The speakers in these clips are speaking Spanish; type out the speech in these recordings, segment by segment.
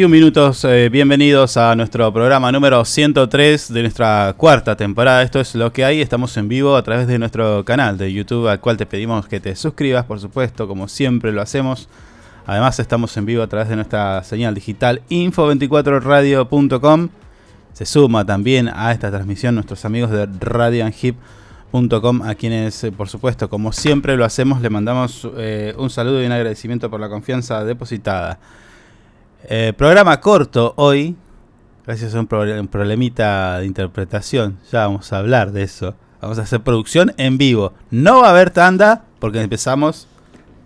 21 minutos. eh, bienvenidos a nuestro programa número 103 de nuestra cuarta temporada. Esto es lo que hay. Estamos en vivo a través de nuestro canal de YouTube, al cual te pedimos que te suscribas, por supuesto, como siempre lo hacemos. Además, estamos en vivo a través de nuestra señal digital info24radio.com. Se suma también a esta transmisión nuestros amigos de radioanhip.com, a quienes, eh, por supuesto, como siempre lo hacemos, le mandamos eh, un saludo y un agradecimiento por la confianza depositada. Eh, programa corto hoy, gracias a un, proble- un problemita de interpretación. Ya vamos a hablar de eso. Vamos a hacer producción en vivo. No va a haber tanda porque empezamos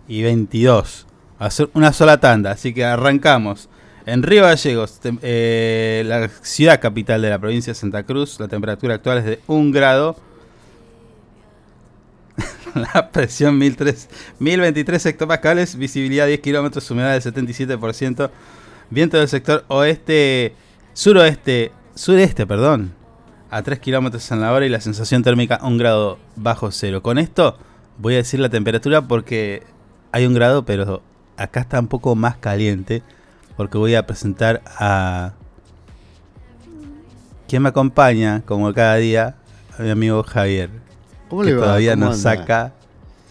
y 22. Va a ser una sola tanda, así que arrancamos. En Río Gallegos, eh, la ciudad capital de la provincia de Santa Cruz, la temperatura actual es de 1 grado. la presión 1003 1023 hectopascales, visibilidad 10 kilómetros, humedad del 77%, viento del sector oeste, suroeste, sureste, perdón, a 3 kilómetros en la hora y la sensación térmica 1 grado bajo cero. Con esto voy a decir la temperatura porque hay un grado, pero acá está un poco más caliente porque voy a presentar a quien me acompaña, como cada día, a mi amigo Javier ¿Cómo que le va? todavía ¿Cómo no saca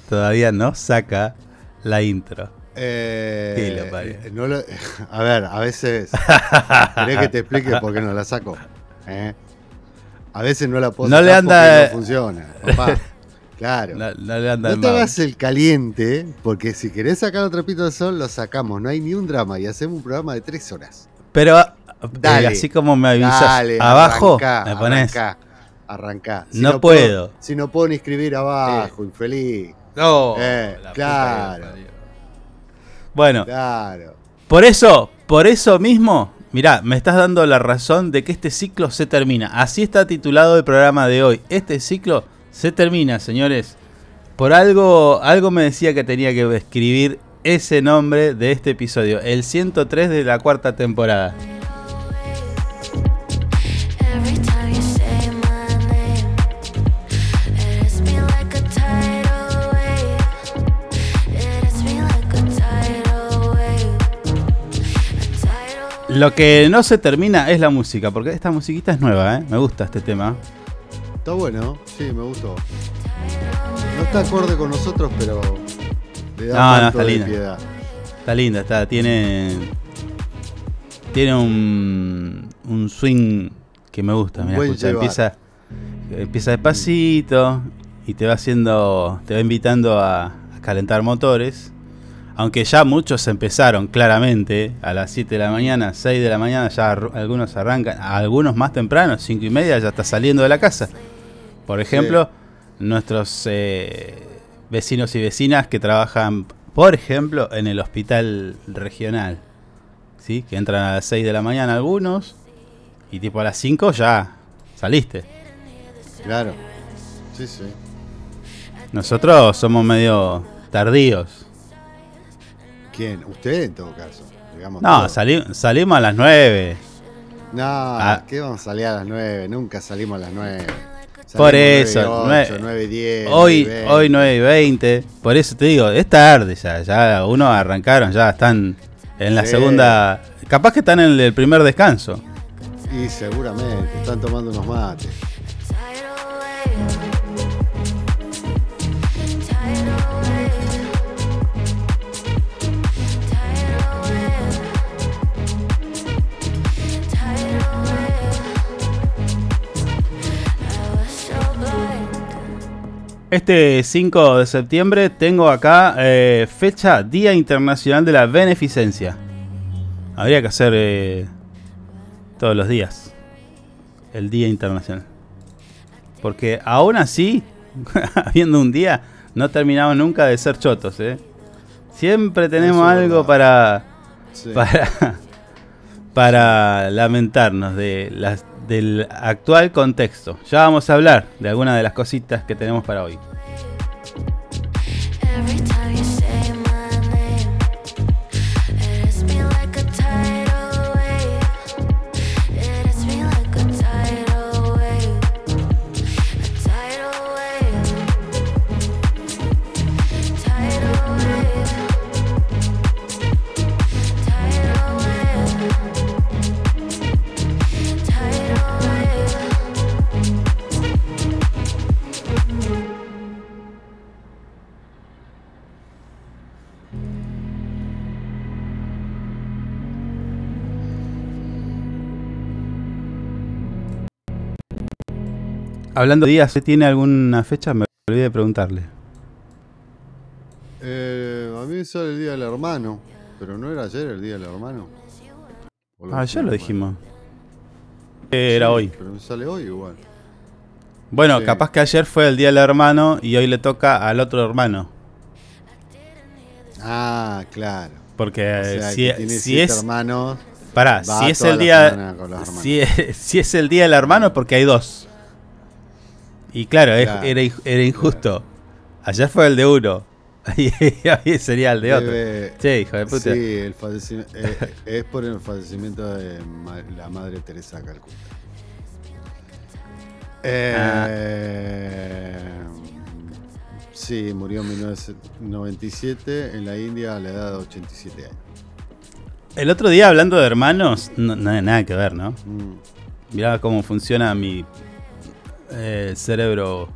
todavía no saca la intro. Eh, Sí, no lo- a ver, a veces. ¿Querés que te explique por qué no la saco? ¿Eh? A veces no la puedo No sacar le anda- porque no funciona. papá. Claro. No, no le anda No te hagas el caliente, porque si querés sacar otro trapito de sol, lo sacamos. No hay ni un drama y hacemos un programa de tres horas. Pero eh, Dale. así como me avisas Dale, abajo, arrancá, me pones. Arrancá, arrancá. No puedo. si no puedo ni escribir abajo, infeliz. No, Eh, claro. Bueno, Claro. por eso, por eso mismo, mirá, me estás dando la razón de que este ciclo se termina. Así está titulado el programa de hoy. Este ciclo se termina, señores. Por algo, algo me decía que tenía que escribir ese nombre de este episodio, el 103 de la cuarta temporada. Lo que no se termina es la música, porque esta musiquita es nueva, ¿eh? Me gusta este tema. Está bueno, sí, me gustó. No está acorde con nosotros, pero le da No, no, está de linda. piedad. Está linda, está, tiene. Tiene un. un swing que me gusta. Buen escucha, empieza. Empieza despacito y te va haciendo. te va invitando a, a calentar motores. Aunque ya muchos empezaron claramente a las 7 de la mañana, 6 de la mañana, ya algunos arrancan, algunos más temprano, 5 y media ya está saliendo de la casa. Por ejemplo, nuestros eh, vecinos y vecinas que trabajan, por ejemplo, en el hospital regional. ¿Sí? Que entran a las 6 de la mañana algunos y tipo a las 5 ya saliste. Claro. Sí, sí. Nosotros somos medio tardíos. ¿Quién? Usted en todo caso. Digamos No, sali- salimos a las 9. No, Ah. ¿qué vamos a salir a las 9? Nunca salimos a las 9. Por eso, 9, 9 y 10. Hoy, 9 y 20. hoy 9 y 20. Por eso te digo, es tarde ya. Ya uno arrancaron, ya están en la Sí. segunda. Capaz que están en el primer descanso. Y seguramente, están tomando unos mates. Este 5 de septiembre tengo acá eh, fecha Día Internacional de la Beneficencia. Habría que hacer eh, todos los días el Día Internacional. Porque aún así, habiendo un día, no terminamos nunca de ser chotos. ¿eh? Siempre tenemos Eso algo para, Sí. para, para lamentarnos de las, del actual contexto. Ya vamos a hablar de algunas de las cositas que tenemos para hoy. Hablando de días, ¿tiene alguna fecha? Me olvidé de preguntarle. Eh, a mí me sale el día del hermano. Pero no era ayer el día del hermano. ¿O Ah, ya lo dijimos dijimos. Era Sí, hoy. Pero me sale hoy igual. Bueno, Sí. capaz que ayer fue el día del hermano y hoy le toca al otro hermano. Ah, claro. Porque O eh, sea, si, que tiene si es. Pará, si es el día. Si es, si es el día del hermano porque hay dos. Y claro, era, era injusto. Ayer fue el de uno. Y sería el de otro. Debe- Che, hijo de puta. Sí, el eh, es por el fallecimiento de la madre Teresa Calcuta. Eh, Sí, murió en 1997 en la India a la edad de 87 años. El otro día hablando de hermanos, no, no, nada que ver, ¿no? Mm, Mirá cómo funciona mi eh, cerebro.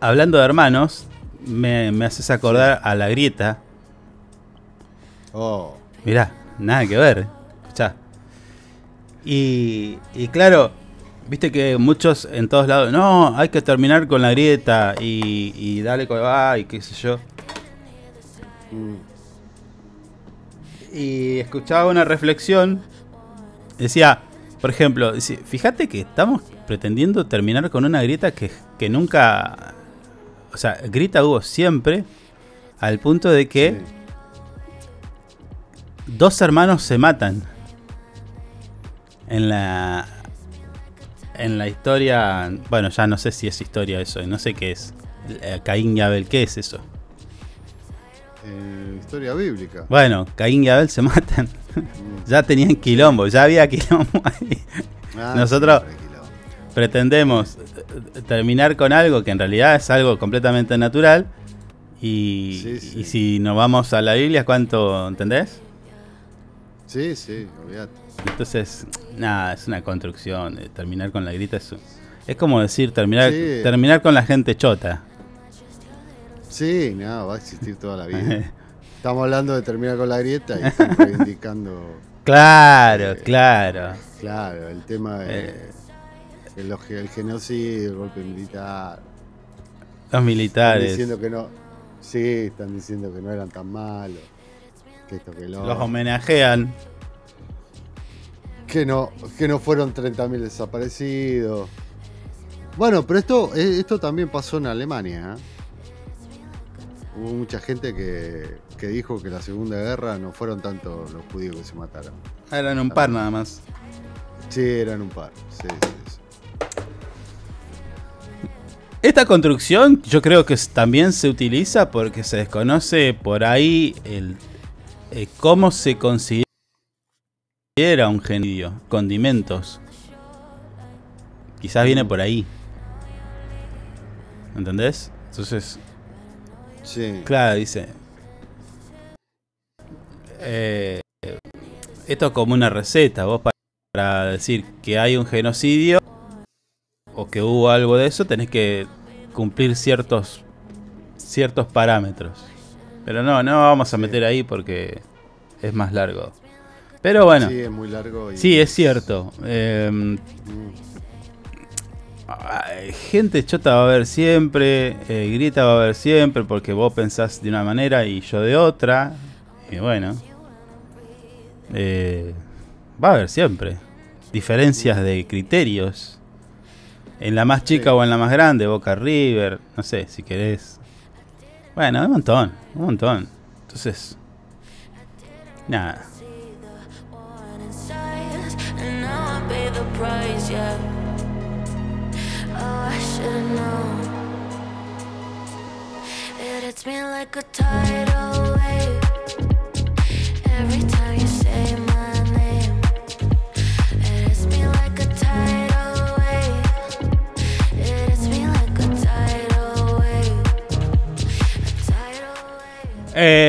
Hablando de hermanos, me, me haces acordar a la grieta. Oh, Mirá, nada que ver. Escuchá. Y, y claro, viste que muchos en todos lados, no, hay que terminar con la grieta y, y dale con va y qué sé yo. mm, y escuchaba una reflexión. Decía, por ejemplo, fíjate que estamos pretendiendo terminar con una grieta que, que nunca. O sea, grieta hubo siempre, al punto de que sí. dos hermanos se matan. En la. En la historia. Bueno, ya no sé si es historia eso, no sé qué es. Eh, Caín y Abel, ¿qué es eso? Eh, historia bíblica. Bueno, Caín y Abel se matan. Ya tenían quilombo, ya había quilombo ahí. Ah, Nosotros-. Pretendemos eh, terminar con algo que en realidad es algo completamente natural. Y, Sí, sí. y si nos vamos a la Biblia, ¿cuánto entendés? Sí, sí, olvídate. Entonces, nada, es una construcción. eh, Terminar con la grita es, es como decir terminar, Sí. terminar con la gente chota. Sí, no, va a existir toda la vida. Estamos hablando de terminar con la grieta y están reivindicando, claro, Eh, claro. claro, el tema de Eh. el, genocidio, el golpe militar. Los Están militares. diciendo que no, sí, están diciendo que no eran tan malos, que esto que lo Los homenajean. que no, que no fueron 30.000 desaparecidos. Bueno, pero esto, eh, esto también pasó en Alemania. ¿eh? Hubo mucha gente que, que dijo que la Segunda Guerra no fueron tanto los judíos que se mataron. Eran un par nada más. Sí, eran un par. Sí, sí, sí. Esta construcción yo creo que también se utiliza porque se desconoce por ahí el, eh, cómo se considera un genocidio. Condimentos. Quizás viene por ahí. ¿Entendés? Entonces, Sí. claro, dice. Eh, esto es como una receta. Vos pa- para decir que hay un genocidio o que hubo algo de eso, tenés que cumplir ciertos ciertos parámetros. Pero no, no vamos a meter ahí porque es más largo. Pero bueno, Sí, es muy largo. y- sí, es cierto. Eh, Mm, Gente chota va a haber siempre, eh, grita va a haber siempre, porque vos pensás de una manera y yo de otra. Y bueno, eh, va a haber siempre diferencias de criterios. En la más chica Sí. o en la más grande, Boca River, no sé, si querés. Bueno, un montón, un montón. Entonces, nada.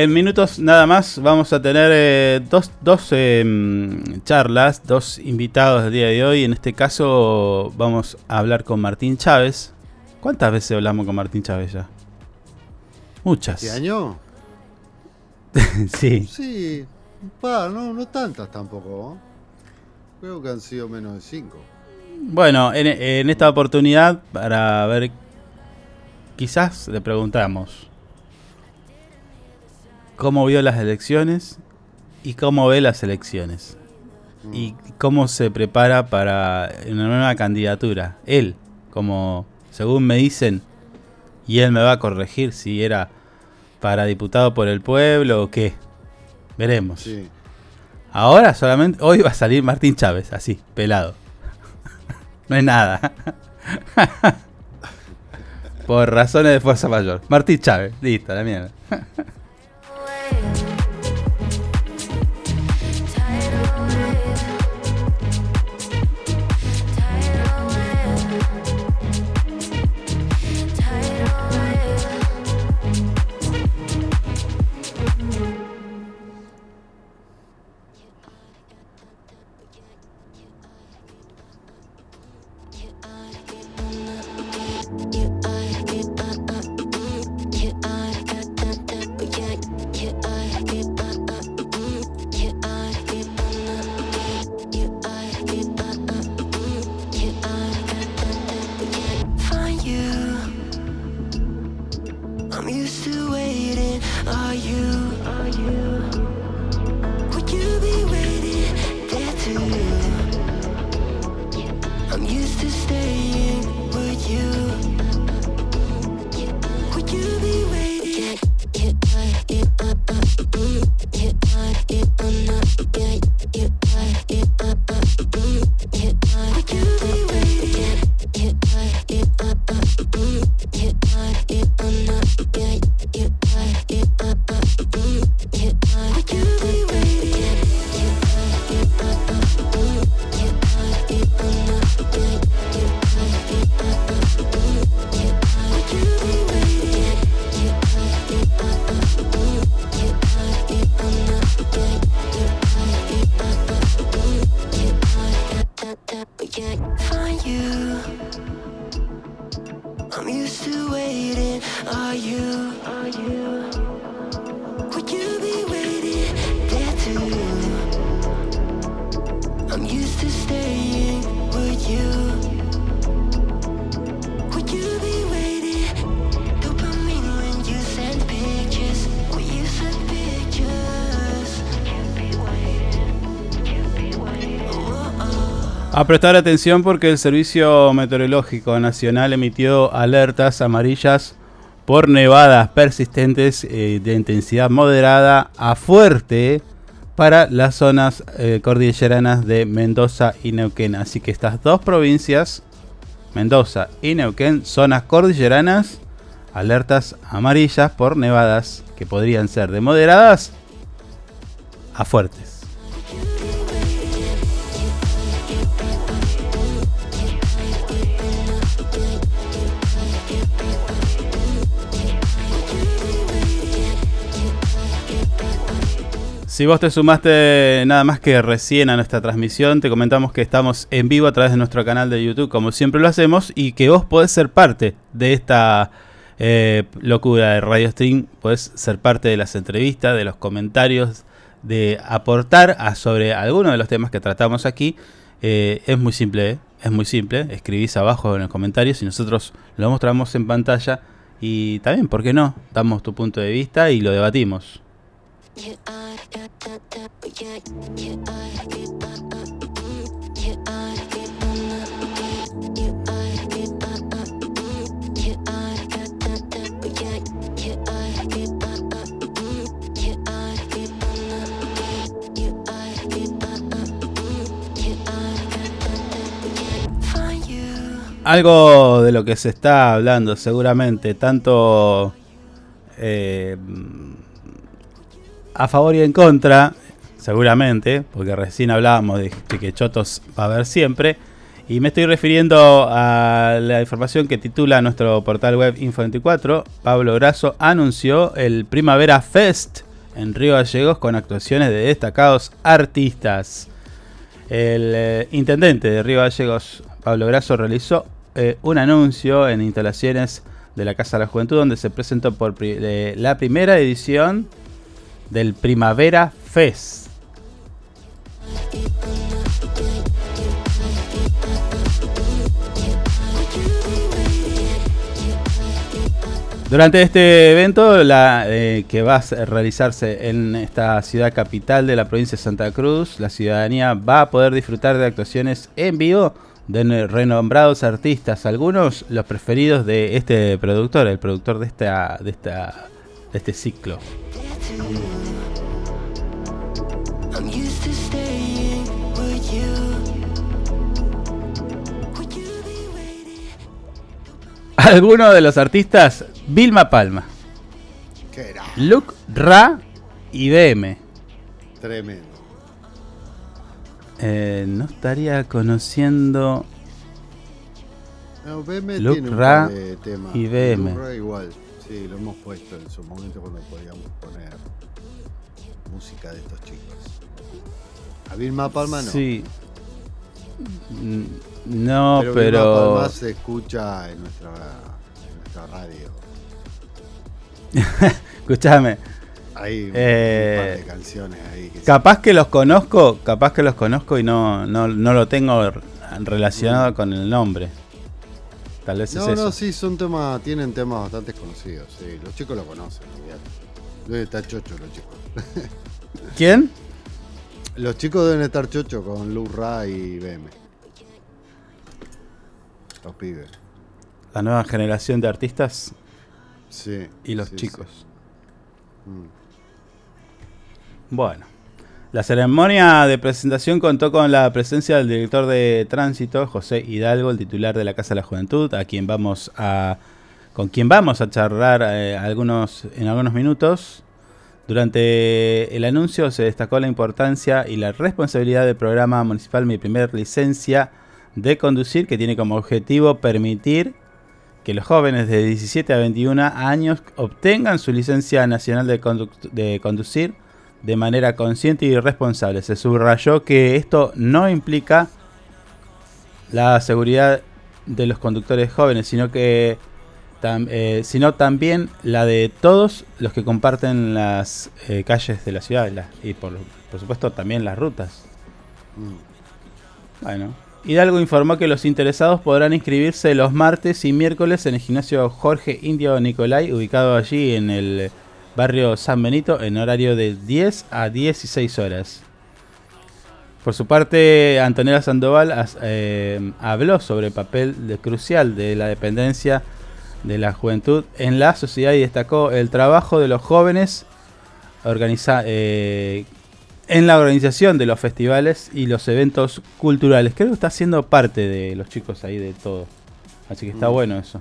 En minutos nada más vamos a tener eh, dos, dos em, charlas, dos invitados del día de hoy. En este caso vamos a hablar con Martín Chávez. ¿Cuántas veces hablamos con Martín Chávez ya? Muchas. ¿Este año? sí. Sí, un par, no, no tantas tampoco. ¿eh? Creo que han sido menos de cinco. Bueno, en, en esta oportunidad, para ver, quizás le preguntamos cómo vio las elecciones y cómo ve las elecciones. Mm. y cómo se prepara para una nueva candidatura. Él, como según me dicen, y él me va a corregir si era para diputado por el pueblo o qué. Veremos. Sí. Ahora solamente, hoy va a salir Martín Chávez, así, pelado. no es nada. por razones de fuerza mayor. Martín Chávez, listo, la mierda. Prestar atención porque el Servicio Meteorológico Nacional emitió alertas amarillas por nevadas persistentes eh, de intensidad moderada a fuerte para las zonas eh, cordilleranas de Mendoza y Neuquén. Así que estas dos provincias, Mendoza y Neuquén, zonas cordilleranas, alertas amarillas por nevadas que podrían ser de moderadas a fuertes. Si vos te sumaste nada más que recién a nuestra transmisión, te comentamos que estamos en vivo a través de nuestro canal de YouTube, como siempre lo hacemos, y que vos podés ser parte de esta eh, locura de Radio Stream, podés ser parte de las entrevistas, de los comentarios, de aportar sobre algunos de los temas que tratamos aquí. Eh, es muy simple, ¿eh? es muy simple. Escribís abajo en los comentarios y nosotros lo mostramos en pantalla. Y también, ¿por qué no? Damos tu punto de vista y lo debatimos. Algo de lo que se está hablando seguramente, tanto eh, a favor y en contra, seguramente, porque recién hablábamos de, que Chotos va a haber siempre, y me estoy refiriendo a la información que titula nuestro portal web Info24. Pablo Grasso anunció el Primavera Fest en Río Gallegos con actuaciones de destacados artistas. El eh, intendente de Río Gallegos, Pablo Grasso, realizó eh, un anuncio en instalaciones de la Casa de la Juventud donde se presentó por la primera edición del Primavera Fest. Durante este evento, eh, que va a se- realizarse en esta ciudad capital de la provincia de Santa Cruz, la ciudadanía va a poder disfrutar de actuaciones en vivo de renombrados artistas, algunos los preferidos de este productor, el productor de esta, de esta, de este ciclo. Algunos de los artistas, Vilma Palma, Que era Luke Ra y BM. tremendo. Eh, no estaría conociendo No, BM Luke tiene un Ra par de temas. y BM. Luke Ra igual. Sí, lo hemos puesto en su momento cuando podíamos poner música de estos chicos. A Vilma Palma no. Sí. Mm, No, pero, pero. Palma se escucha en nuestra, en nuestra radio. Escúchame. Hay un, Eh, un par de canciones ahí que Capaz que los conozco, capaz que los conozco y no, no, no lo tengo relacionado con el nombre. Tal vez se- es No, eso. no, sí, son temas, tienen temas bastante conocidos. Sí, los chicos lo conocen. estar chocho los chicos. ¿Quién? Los chicos deben estar chocho con Lou Ra y BM. Los pibes. La nueva generación de artistas Sí. y los sí, chicos. sí. Mm. Bueno. La ceremonia de presentación contó con la presencia del director de tránsito, José Hidalgo, el titular de la Casa de la Juventud, a quien vamos a con quien vamos a charlar eh, algunos en algunos minutos. Durante el anuncio se destacó la importancia y la responsabilidad del programa municipal Mi Primer Licencia de Conducir, que tiene como objetivo permitir que los jóvenes de 17 a 21 años obtengan su licencia nacional de, de conducir de manera consciente y responsable. Se subrayó que esto no implica la seguridad de los conductores jóvenes, sino que tam- eh, sino también la de todos los que comparten las eh, calles de la ciudad y, la- y por, por supuesto también las rutas. Mm. Bueno, Hidalgo informó que los interesados podrán inscribirse los martes y miércoles en el gimnasio Jorge Indio Nicolai, ubicado allí en el barrio San Benito, en horario de 10 a 16 horas. Por su parte, Antonella Sandoval as- eh, habló sobre el papel de- crucial de la dependencia de la juventud en la sociedad y destacó el trabajo de los jóvenes organiza- eh, en la organización de los festivales y los eventos culturales. Creo que está siendo parte de los chicos ahí de todo. Así que está Mm. bueno eso.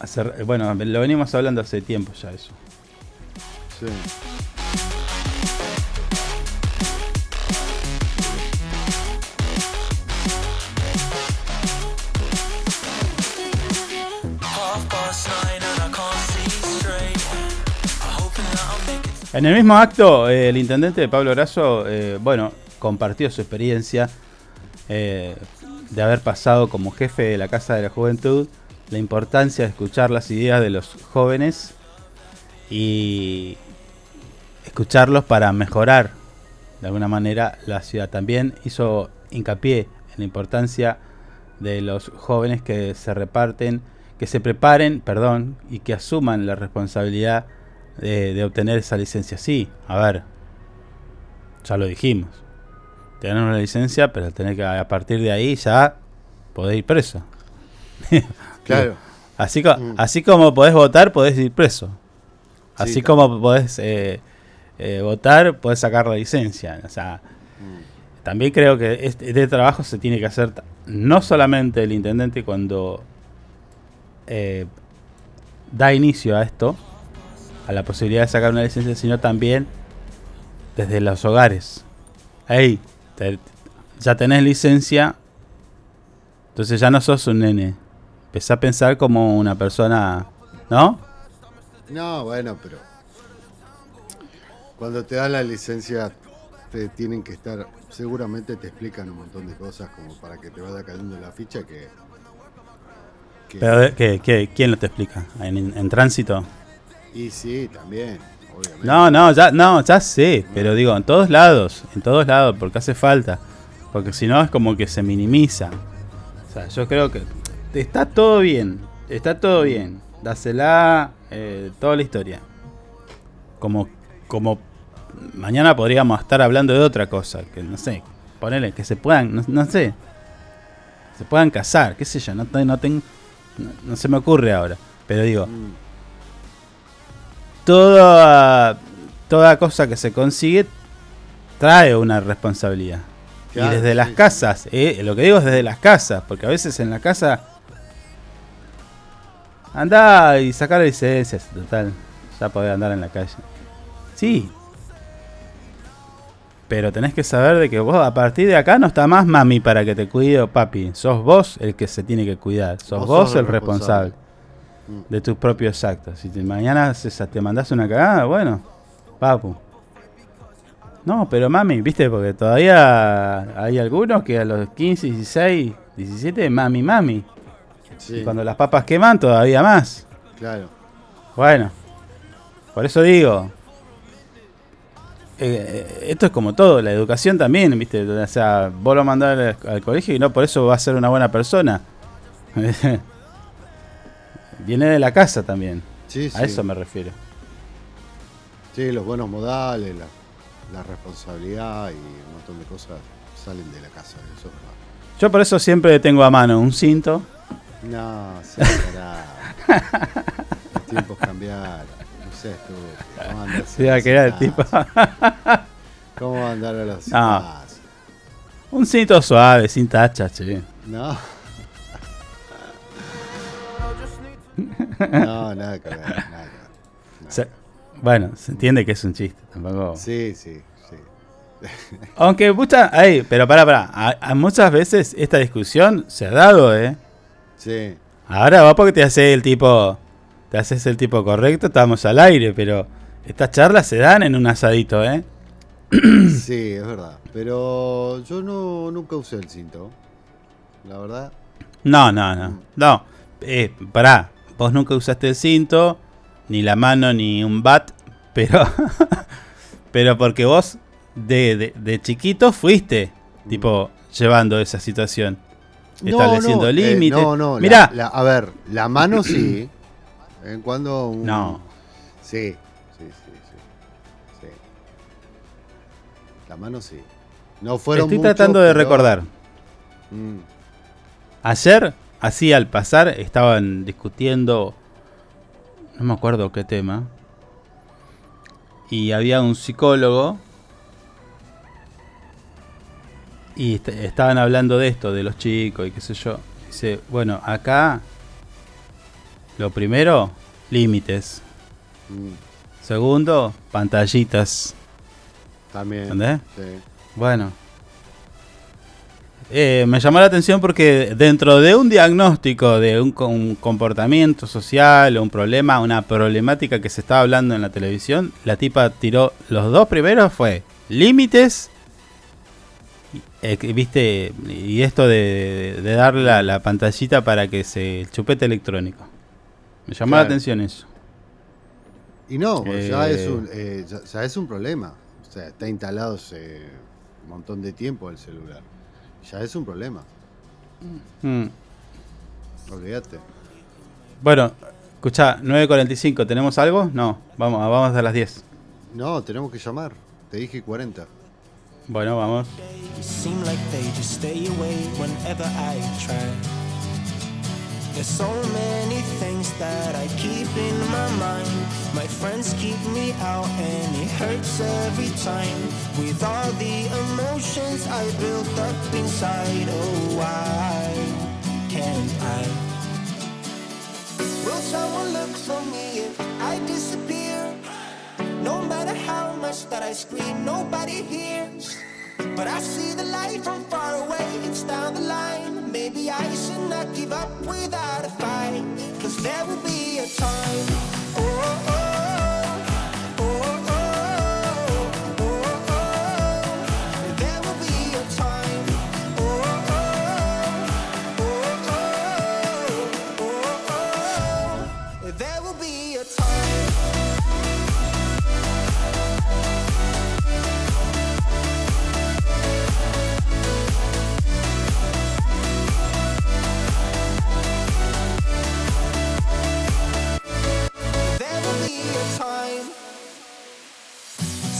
Hacer, eh, bueno, lo venimos hablando hace tiempo ya eso. Sí. En el mismo acto, eh, el intendente Pablo Grasso, eh, bueno, compartió su experiencia eh, de haber pasado como jefe de la Casa de la Juventud, la importancia de escuchar las ideas de los jóvenes y escucharlos para mejorar de alguna manera la ciudad. También hizo hincapié en la importancia de los jóvenes que se reparten, que se preparen, perdón, y que asuman la responsabilidad de, de obtener esa licencia. Sí, a ver, ya lo dijimos. Tener una licencia, pero tener que a partir de ahí ya podés ir preso. Claro. Así, Mm. así como podés votar, podés ir preso. Así Sí, como podés eh, eh, votar, podés sacar la licencia. O sea, Mm. también creo que este, este trabajo se tiene que hacer no solamente el intendente cuando eh, da inicio a esto, a la posibilidad de sacar una licencia, sino también desde los hogares. Hey, te- ya tenés licencia, entonces ya no sos un nene. Empezá a pensar como una persona, ¿no? No, bueno, pero cuando te dan la licencia te tienen que estar, seguramente te explican un montón de cosas como para que te vaya cayendo la ficha que... que- Pero ¿qué, qué, quién lo te explica? ¿En, en tránsito? y sí, también, obviamente. No, no, ya, no, ya sé, pero digo, en todos lados, en todos lados, porque hace falta. Porque si no es como que se minimiza. O sea, yo creo que está todo bien, está todo bien. Dásela, eh, toda la historia. Como, como mañana podríamos estar hablando de otra cosa, que no sé, ponerle que se puedan, no, no sé, se puedan casar, qué sé yo, no, no, ten- no, no se me ocurre ahora. Pero digo, Mm, toda, toda cosa que se consigue trae una responsabilidad. Claro, y desde sí, las casas, eh, lo que digo es desde las casas, porque a veces en la casa anda y sacar licencias, total, ya podés andar en la calle. Sí. Pero tenés que saber de que vos a partir de acá no está más mami para que te cuide o papi. Sos vos el que se tiene que cuidar. Sos Vos vos, sos el responsable. responsable de tus propios actos. Si te, mañana se- te mandás una cagada, bueno, papu. No, pero mami, viste, porque todavía hay algunos que a los 15, 16, 17, mami, mami. sí, Y cuando las papas queman, todavía más. claro. Bueno, por eso digo. Eh, eh, esto es como todo, la educación también, ¿viste? O sea, vos lo mandás al, al colegio y no por eso va a ser una buena persona. Viene de la casa también, Sí, a sí. eso me refiero. Sí, los buenos modales, la, la responsabilidad y un montón de cosas salen de la casa, eso es verdad. Yo por eso siempre tengo a mano un cinto. No, se. Los tiempos cambiaron. Tú. ¿Cómo andar Se iba a quedar el tipo. ¿Cómo andar a los No. un cinto suave, sin tacha, che. No. No, nada que ver, nada que ver. Bueno, se entiende que es un chiste, tampoco. Sí, sí, sí. Aunque muchas, ay, pero para, para, a, a muchas veces esta discusión se ha dado, ¿eh? Sí, Ahora va porque te haces el tipo, te haces el tipo correcto, estamos al aire, pero estas charlas se dan en un asadito, ¿eh? sí, es verdad. Pero yo no nunca usé el cinto. La verdad. No, no, no, no. Eh, pará, vos nunca usaste el cinto, ni la mano, ni un bat, pero, pero porque vos de, de, de chiquito fuiste, tipo, llevando esa situación. No, Estableciendo no, eh, límites. no, no. la- Mirá. la- a ver, la mano sí. En cuando. un- No. Sí, sí, sí, sí. sí. La mano sí. No fueron Estoy muchos, tratando de pero- recordar. Mm, Ayer, así al pasar, estaban discutiendo, no me acuerdo qué tema, y había un psicólogo, y est- estaban hablando de esto, de los chicos y qué sé yo. Dice, bueno, acá, lo primero, límites. mm, Segundo, pantallitas. también. ¿Entendés? Sí. Bueno. eh, me llamó la atención porque dentro de un diagnóstico de un, co- un comportamiento social o un problema, una problemática que se estaba hablando en la televisión, la tipa tiró los dos primeros fue límites, eh, viste, y esto de, de darle la, la pantallita para que se el chupete electrónico. Me llamó la atención eso. Y no, ya, Eh. es un, eh, ya, ya es un problema. O sea, está instalado hace un montón de tiempo el celular. Ya es un problema. Mm. Olvídate. Bueno, escucha, 9.45, ¿tenemos algo? No, vamos, vamos a las 10. No, tenemos que llamar. Te dije 40. Bueno, vamos. There's so many things that I keep in my mind. My friends keep me out and it hurts every time. With all the emotions I built up inside, oh why can't I? Will someone look for me if I disappear? No matter how much that I scream, nobody hears. But I see the light from far away, it's down the line. Maybe I should not give up without a fight. Cause there will be a time. Oh, oh, oh,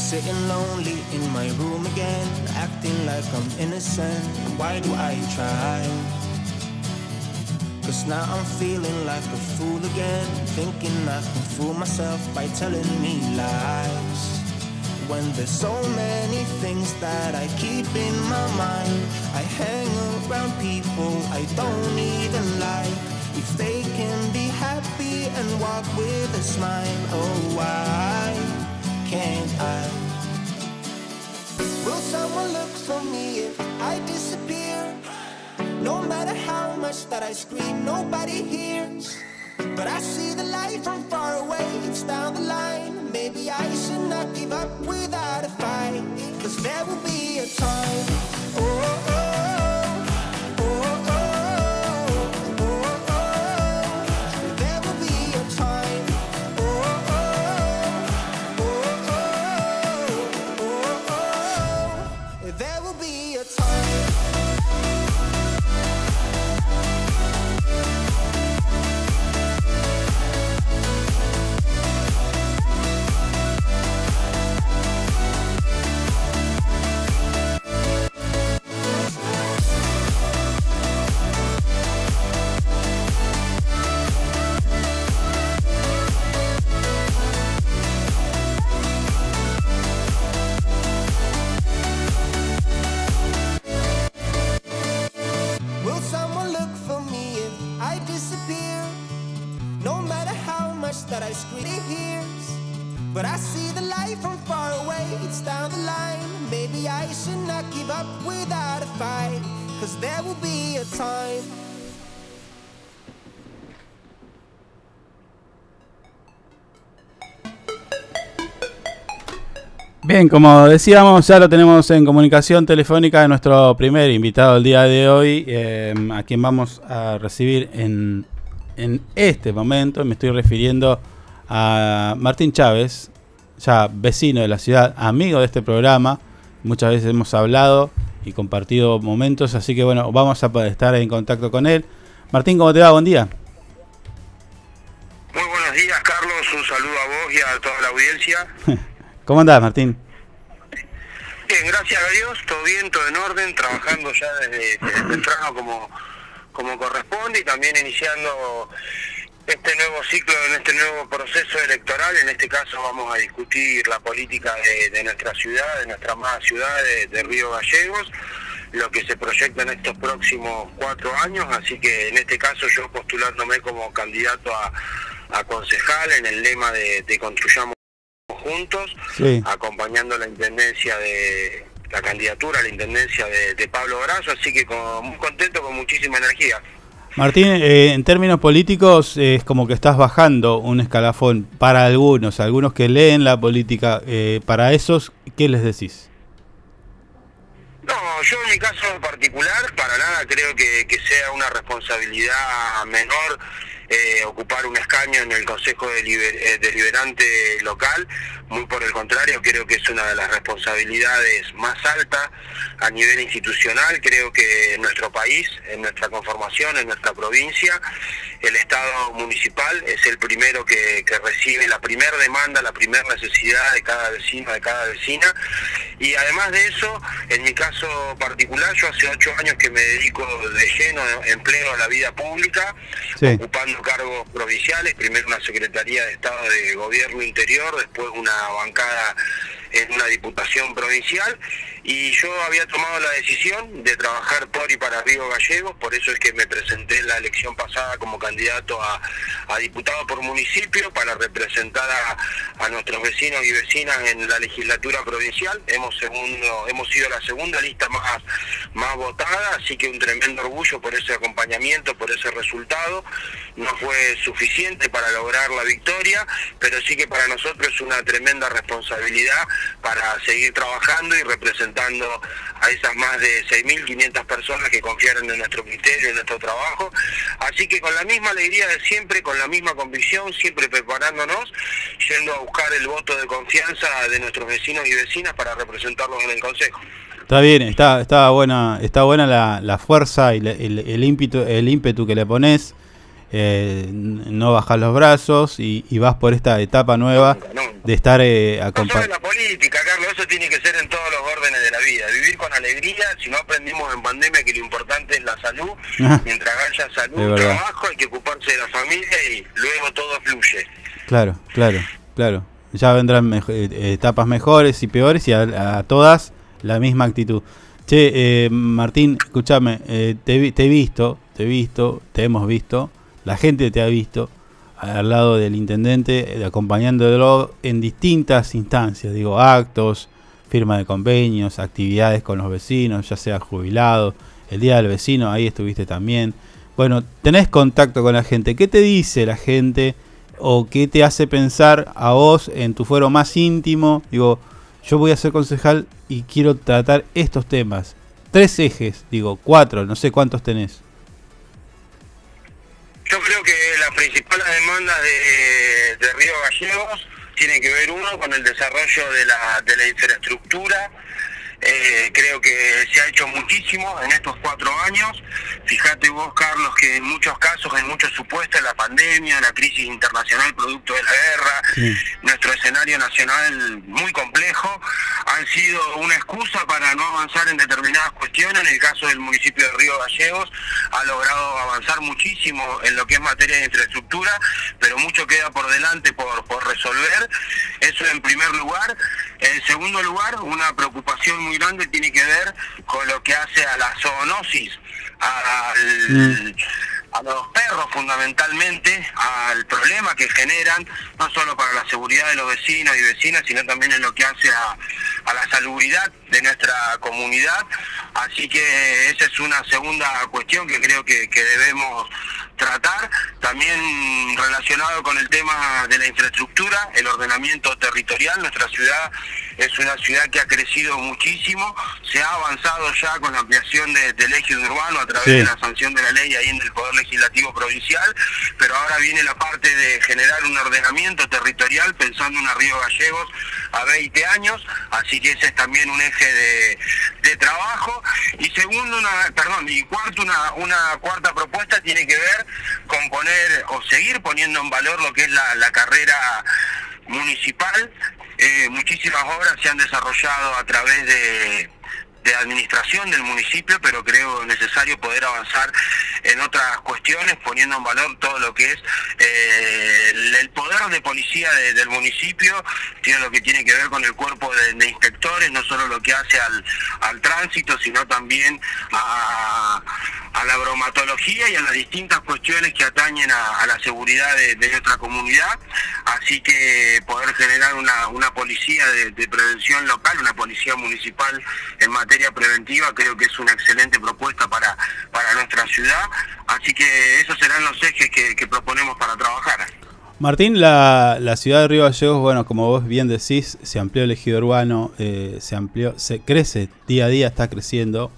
Sitting lonely in my room again, acting like I'm innocent. Why do I try? Cause now I'm feeling like a fool again, thinking I can fool myself by telling me lies. When there's so many things that I keep in my mind, I hang around people I don't even like. If they can be happy and walk with a smile, oh why can't I? Will someone look for me if I disappear? No matter how much that I scream, nobody hears. But I see the light from far away, it's down the line. Maybe I should not give up without a fight. Cause there will be a time. Oh, oh, oh, Bien, como decíamos, ya lo tenemos en comunicación telefónica de nuestro primer invitado del día de hoy, eh, a quien vamos a recibir en, en este momento. Me estoy refiriendo a Martín Chávez, ya vecino de la ciudad, amigo de este programa. Muchas veces hemos hablado y compartido momentos, así que bueno, vamos a poder estar en contacto con él. Martín, ¿cómo te va? Buen día. Muy buenos días, Carlos. Un saludo a vos y a toda la audiencia. ¿Cómo andás, Martín? Bien, gracias a Dios, todo bien, todo en orden, trabajando ya desde, desde temprano como, como corresponde y también iniciando este nuevo ciclo, en este nuevo proceso electoral. En este caso vamos a discutir la política de, de nuestra ciudad, de nuestra amada ciudad de, de Río Gallegos, lo que se proyecta en estos próximos cuatro años. Así que en este caso yo postulándome como candidato a, a concejal en el lema de, de Construyamos juntos, Sí. acompañando la intendencia de, la candidatura a la intendencia de, de Pablo Brazo, así que con- muy contento, con muchísima energía. Martín, eh, en términos políticos es como que estás bajando un escalafón para algunos, algunos que leen la política. eh, para esos, ¿qué les decís? No, yo en mi caso particular, para nada creo que, sea una responsabilidad menor eh, ocupar un escaño en el Consejo eh, Deliberante local. Muy por el contrario, creo que es una de las responsabilidades más altas a nivel institucional. Creo que en nuestro país, en nuestra conformación, en nuestra provincia, el Estado municipal es el primero que, que recibe la primera demanda, la primera necesidad de cada vecino, de cada vecina. Y además de eso, en mi caso particular, yo hace ocho años que me dedico de lleno, en pleno a la vida pública, Sí. ocupando cargos provinciales, primero una Secretaría de Estado de Gobierno Interior, después una bancada en una diputación provincial y yo había tomado la decisión de trabajar por y para Río Gallegos, por eso es que me presenté en la elección pasada como candidato a, a diputado por municipio para representar a, a nuestros vecinos y vecinas en la legislatura provincial. Hemos segundo, hemos sido la segunda lista más, más votada, así que un tremendo orgullo por ese acompañamiento, por ese resultado. No fue suficiente para lograr la victoria, pero sí que para nosotros es una tremenda responsabilidad para seguir trabajando y representando a esas más de 6.500 personas que confiaron en nuestro criterio, en nuestro trabajo. Así que con la misma alegría de siempre, con la misma convicción, siempre preparándonos, yendo a buscar el voto de confianza de nuestros vecinos y vecinas para representarlos en el Consejo. Está bien, está, está buena, está buena la, la fuerza y el, el ímpetu, el ímpetu que le pones. Eh, no bajas los brazos y, y vas por esta etapa nueva Nunca, nunca. de estar eh, No acompañado. en la política, Carlos, eso tiene que ser en todos los órdenes de la vida. Vivir con alegría, si no aprendimos en pandemia que lo importante es la salud, Ajá. mientras haya salud, trabajo, hay que ocuparse de la familia y luego todo fluye. Claro, claro, claro. Ya vendrán mejo- eh, etapas mejores y peores y a, a todas la misma actitud. Che, eh, Martín, escúchame, eh, te, te he visto, te he visto, te hemos visto, la gente te ha visto al lado del intendente, eh, acompañándolo en distintas instancias, digo, actos, firma de convenios, actividades con los vecinos, ya sea jubilado, el día del vecino, ahí estuviste también. Bueno, tenés contacto con la gente, ¿qué te dice la gente? o qué te hace pensar a vos en tu fuero más íntimo? Digo, yo voy a ser concejal y quiero tratar estos temas. Tres ejes, digo, cuatro, no sé cuántos tenés. Yo creo que las principales demandas de, de Río Gallegos tienen que ver uno con el desarrollo de la, de la infraestructura. Eh, creo que se ha hecho muchísimo en estos cuatro años. Fíjate vos, Carlos, que en muchos casos, en muchos supuestos, la pandemia, la crisis internacional producto de la guerra, Sí. nuestro escenario nacional muy complejo, han sido una excusa para no avanzar en determinadas cuestiones. En el caso del municipio de Río Gallegos, ha logrado avanzar muchísimo en lo que es materia de infraestructura, pero mucho queda por delante por, por resolver. Eso en primer lugar. En segundo lugar, una preocupación muy grande tiene que ver con lo que hace a la zoonosis, al, Mm. a los perros fundamentalmente, al problema que generan, no solo para la seguridad de los vecinos y vecinas, sino también en lo que hace a, a la salubridad de nuestra comunidad. Así que esa es una segunda cuestión que creo que, que debemos tratar, también relacionado con el tema de la infraestructura, el ordenamiento territorial. Nuestra ciudad es una ciudad que ha crecido muchísimo, se ha avanzado ya con la ampliación de- del eje urbano a través Sí. de la sanción de la ley ahí en el Poder Legislativo Provincial, pero ahora viene la parte de generar un ordenamiento territorial pensando en Río Gallegos a 20 años, así que ese es también un eje de, de trabajo. Y segundo, una, perdón, y cuarto, una, una cuarta propuesta tiene que ver con poner o seguir poniendo en valor lo que es la, la carrera municipal. Eh, muchísimas obras se han desarrollado a través de, de administración del municipio, pero creo necesario poder avanzar en otras cuestiones, poniendo en valor todo lo que es eh, el, poder de policía de- del municipio, tiene lo que tiene que ver con el cuerpo de, inspectores, no solo lo que hace al, al tránsito, sino también a, la bromatología y a las distintas cuestiones que atañen a, la seguridad de, nuestra comunidad. Así que poder generar una, una policía de prevención local, una policía municipal en materia preventiva, creo que es una excelente propuesta para, para nuestra ciudad. Así que esos serán los ejes que, proponemos para trabajar. Martín, la, la ciudad de Río Gallegos, bueno, como vos bien decís, se amplió el ejido urbano, eh, se amplió, se crece día a día, está creciendo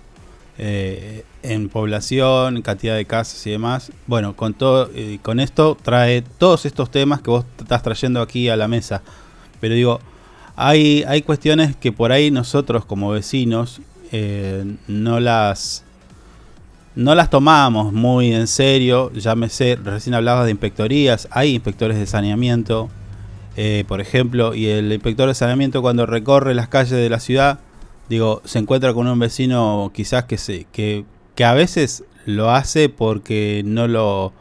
eh, en población, cantidad de casas y demás. Bueno, con todo, eh, con esto trae todos estos temas que vos estás trayendo aquí a la mesa. Pero digo, hay, hay cuestiones que por ahí nosotros como vecinos eh, no las no las tomamos muy en serio. Llámese, recién hablabas de inspectorías, hay inspectores de saneamiento, eh, por ejemplo, y el inspector de saneamiento cuando recorre las calles de la ciudad, digo, se encuentra con un vecino quizás que se, que, que a veces lo hace porque no lo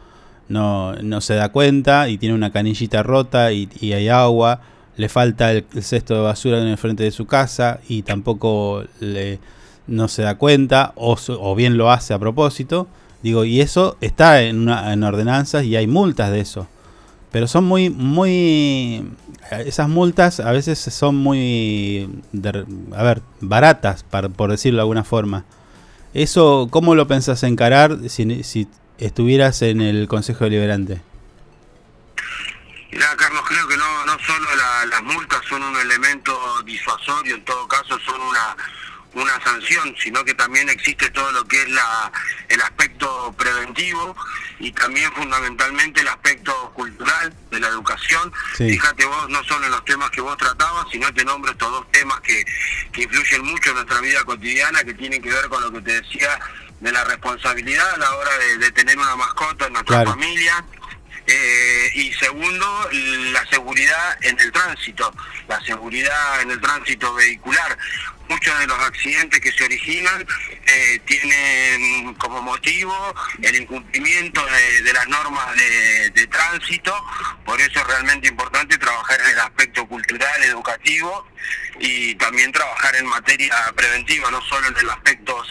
no, no se da cuenta y tiene una canillita rota y, y hay agua, le falta el, el cesto de basura en el frente de su casa y tampoco le no se da cuenta o, o bien lo hace a propósito. Digo, y eso está en, una, en ordenanzas y hay multas de eso. Pero son muy, muy... Esas multas a veces son muy... de- a ver, baratas, por decirlo de alguna forma. Eso, ¿cómo lo pensás encarar si, si estuvieras en el Consejo Deliberante? Mirá, Carlos, creo que no, no solo la- las multas son un elemento disuasorio, en todo caso son una, una sanción, sino que también existe todo lo que es la, el aspecto preventivo y también fundamentalmente el aspecto cultural de la educación. Sí. Fíjate vos, no solo en los temas que vos tratabas, sino te nombro estos dos temas que, que influyen mucho en nuestra vida cotidiana, que tienen que ver con lo que te decía de la responsabilidad a la hora de, de tener una mascota en nuestra Claro. familia. Eh, y segundo, la seguridad en el tránsito, la seguridad en el tránsito vehicular. Muchos de los accidentes que se originan eh, tienen como motivo el incumplimiento de, las normas de, de tránsito, por eso es realmente importante trabajar en el aspecto cultural, educativo y también trabajar en materia preventiva, no solo en el aspecto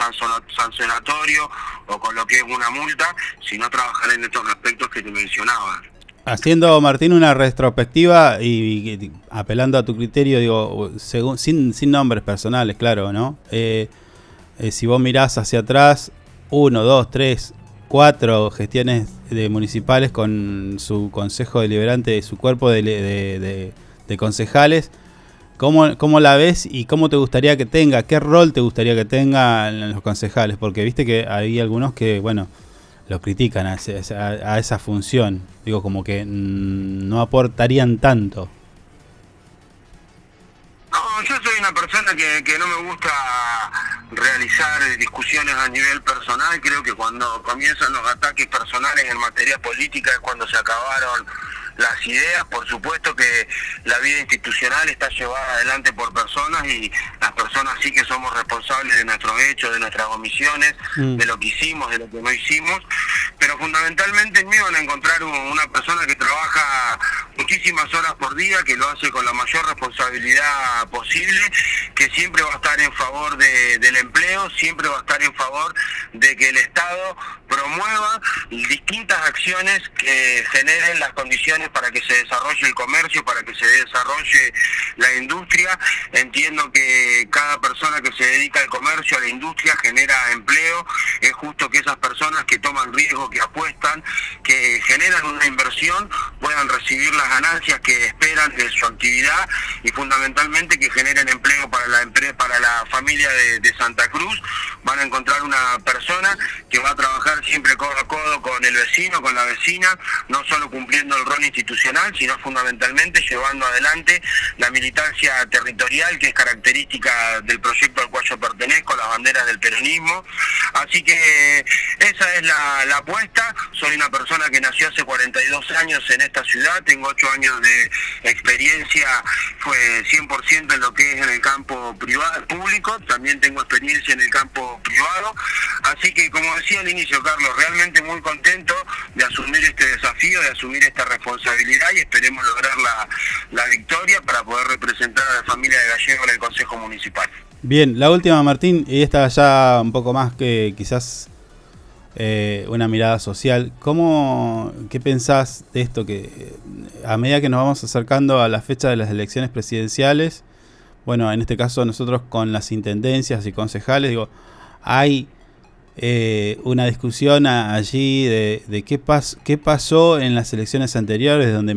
sancionatorio o con lo que es una multa, sino trabajar en estos aspectos que te mencionaba. Haciendo, Martín, una retrospectiva y, apelando a tu criterio, digo, según, sin, sin nombres personales, claro, ¿no? Eh, eh, si vos mirás hacia atrás, uno, dos, tres, cuatro gestiones de municipales con su consejo deliberante, su cuerpo de, de- de- de concejales, ¿cómo, ¿cómo la ves y cómo te gustaría que tenga? ¿Qué rol te gustaría que tenga en los concejales? Porque viste que hay algunos que, bueno, lo critican a, a- esa función. Digo, como que mm, no aportarían tanto. No, yo soy una persona que, que no me gusta realizar discusiones a nivel personal. Creo que cuando comienzan los ataques personales en materia política es cuando se acabaron las ideas. Por supuesto que la vida institucional está llevada adelante por personas y las personas sí que somos responsables de nuestros hechos, de nuestras omisiones, Mm. de lo que hicimos, de lo que no hicimos. Pero fundamentalmente en mí van a encontrar un- una persona que trabaja muchísimas horas por día, que lo hace con la mayor responsabilidad posible, que siempre va a estar en favor de- del empleo, siempre va a estar en favor de que el Estado promueva distintas acciones que generen las condiciones para que se desarrolle el comercio, para que se desarrolle la industria. Entiendo que cada persona que se dedica al comercio, a la industria, genera empleo. Es justo que esas personas que toman riesgo, que apuestan, que generan una inversión, puedan recibir las ganancias que esperan de su actividad y fundamentalmente que generen empleo para la para la familia de, de Santa Cruz. Van a encontrar una persona que va a trabajar siempre codo a codo con el vecino, con la vecina, no solo cumpliendo el rol institucional, sino fundamentalmente llevando adelante la militancia territorial que es característica del proyecto al cual yo pertenezco, las banderas del peronismo. Así que esa es la, apuesta. Soy una persona que nació hace 42 años en esta ciudad, tengo 8 años de experiencia, fue 100% en lo que es en el campo público, también tengo experiencia en el campo privado. Así que, como decía al inicio, Carlos, realmente muy contento de asumir este desafío, de asumir esta responsabilidad y esperemos lograr la, la victoria para poder representar a la familia de Gallego en el Consejo Municipal. Bien, la última, Martín, y esta ya un poco más que quizás eh, una mirada social. ¿Cómo, ¿Qué pensás de esto? Que a medida que nos vamos acercando a la fecha de las elecciones presidenciales, bueno, en este caso nosotros con las intendencias y concejales, digo, hay eh, una discusión allí de, qué, qué pasó en las elecciones anteriores, donde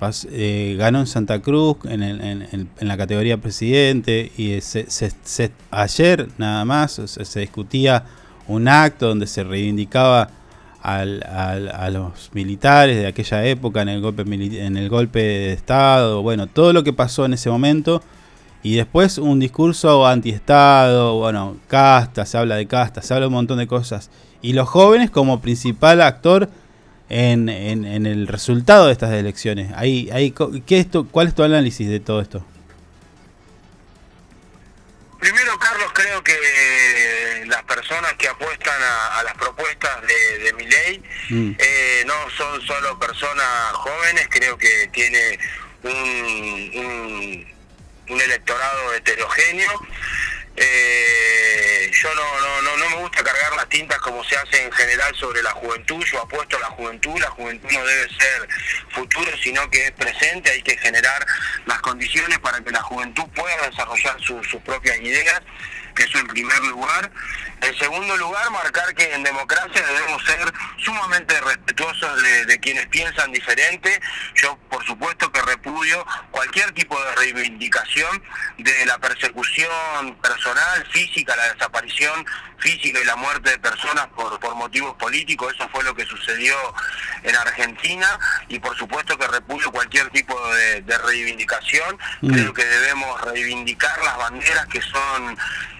pas- eh, ganó en Santa Cruz en, el- en- en- la categoría presidente y se, se- ayer nada más se, discutía un acto donde se reivindicaba al- a los militares de aquella época en el golpe en el golpe de estado bueno todo lo que pasó en ese momento y después un discurso antiestado bueno casta se habla de casta se habla de un montón de cosas. Y los jóvenes como principal actor en, en- en el resultado de estas elecciones. Ahí ahí ¿qué es tu- cuál es tu análisis de todo esto Primero, Carlos, creo que las personas que apuestan a, a las propuestas de, de mi ley Mm. no son solo personas jóvenes, creo que tiene un, un, un electorado heterogéneo. Eh, yo no, no, no, no me gusta cargar las tintas como se hace en general sobre la juventud, yo apuesto a la juventud, la juventud no debe ser futuro, sino que es presente, hay que generar las condiciones para que la juventud pueda desarrollar su- sus propias ideas, eso en primer lugar. En segundo lugar, marcar que en democracia debemos ser sumamente respetuosos de, de quienes piensan diferente. Yo, por supuesto, que repudio cualquier tipo de reivindicación de la persecución personal, física, la desaparición física y la muerte de personas por, por motivos políticos. Eso fue lo que sucedió en Argentina y, por supuesto, que repudio cualquier tipo de, de reivindicación. Mm. Creo que debemos reivindicar las banderas que son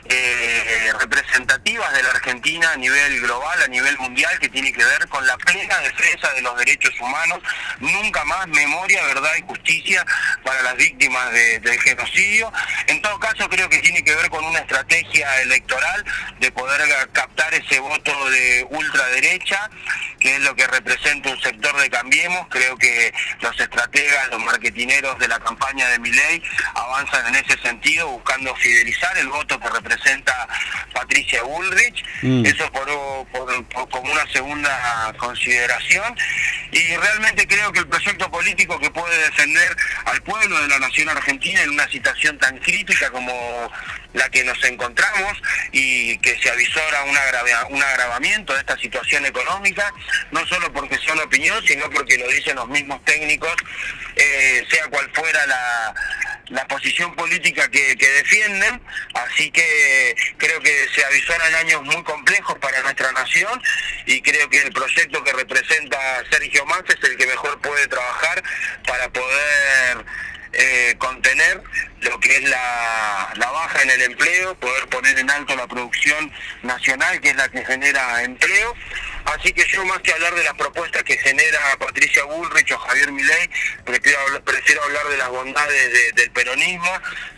eh, representativas de la Argentina a nivel global, a nivel mundial, que tiene que ver con la plena defensa de los derechos humanos, nunca más memoria, verdad y justicia para las víctimas de- del genocidio. En todo caso, creo que tiene que ver con una estrategia electoral de poder captar ese voto de ultraderecha, que es lo que representa un sector de Cambiemos. Creo que los estrategas, los marketineros de la campaña de Milei avanzan en ese sentido, buscando fidelizar el voto que representa Patricia Bullrich. Mm. Eso por, por- por- como una segunda consideración. Y realmente creo que el proyecto político que puede defender al pueblo de la nación argentina en una situación tan crítica como la que nos encontramos y que se avisora un, agrava- un agravamiento de esta situación económica, no solo porque sea una opinión, sino porque lo dicen los mismos técnicos, eh, sea cual fuera la, la posición política que, defienden. Así que creo que se avisoran años muy complejos para nuestra nación y creo que el proyecto que representa Sergio Massa es el que mejor puede trabajar para poder eh, contener lo que es la, la baja en el empleo, poder poner en alto la producción nacional, que es la que genera empleo. Así que yo más que hablar de las propuestas que genera Patricia Bullrich o Javier Milei, prefiero prefiero hablar de las bondades de- del peronismo.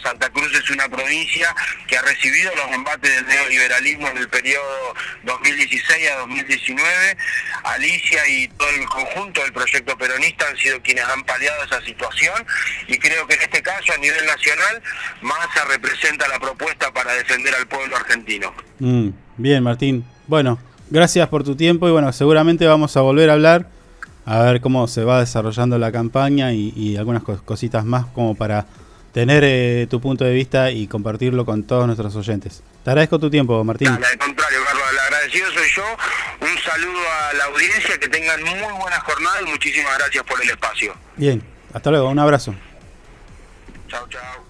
Santa Cruz es una provincia que ha recibido los embates del neoliberalismo en el periodo 2016 a 2019. Alicia y todo el conjunto del proyecto peronista han sido quienes han paliado esa situación y creo que en este caso a nivel nacional Massa representa la propuesta para defender al pueblo argentino. Mm, bien, Martín. Bueno, gracias por tu tiempo y bueno, seguramente vamos a volver a hablar a ver cómo se va desarrollando la campaña y, y algunas cos- cositas más como para tener eh, tu punto de vista y compartirlo con todos nuestros oyentes. Te agradezco tu tiempo, Martín. Al contrario, Carlos, el agradecido soy yo. Un saludo a la audiencia, que tengan muy buena jornada y muchísimas gracias por el espacio. Bien, hasta luego, un abrazo. Chao, chao.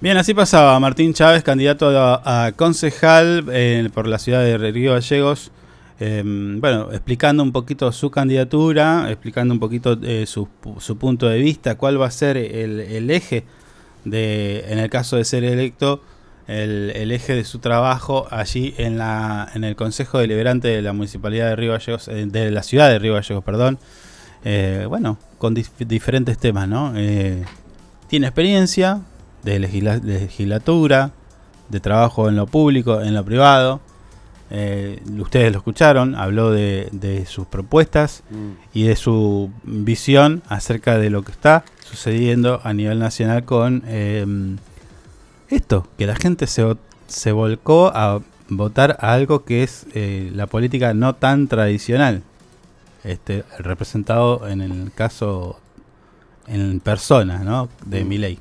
Bien, así pasaba Martín Chávez, candidato a, concejal eh, por la ciudad de Río Gallegos. eh, bueno, explicando un poquito su candidatura, explicando un poquito eh, su, su punto de vista, cuál va a ser el, eje de, en el caso de ser electo, el, eje de su trabajo allí en la en el Consejo Deliberante de la Municipalidad de Río Gallegos, eh, de la ciudad de Río Gallegos, perdón. Bueno, con dif- diferentes temas, ¿no? Tiene experiencia de, legisla- de legislatura, de trabajo en lo público, en lo privado. Eh, ustedes lo escucharon, habló de, de sus propuestas Mm. y de su visión acerca de lo que está sucediendo a nivel nacional con eh, esto, que la gente se, se volcó a votar a algo que es eh, la política no tan tradicional. Este, representado en el caso en persona, ¿no? De Mm. Milei.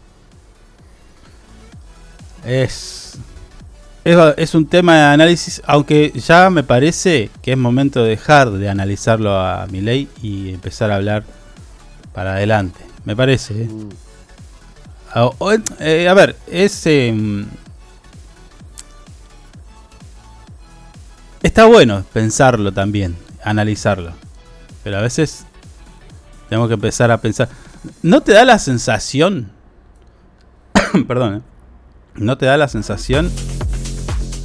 Es, es es un tema de análisis, aunque ya me parece que es momento de dejar de analizarlo a Milei y empezar a hablar para adelante. Me parece. ¿eh? Mm. A, o- eh, a ver, es. em, está bueno pensarlo también, analizarlo. Pero a veces tenemos que empezar a pensar. ¿No te da la sensación? Perdón, ¿eh? ¿No te da la sensación?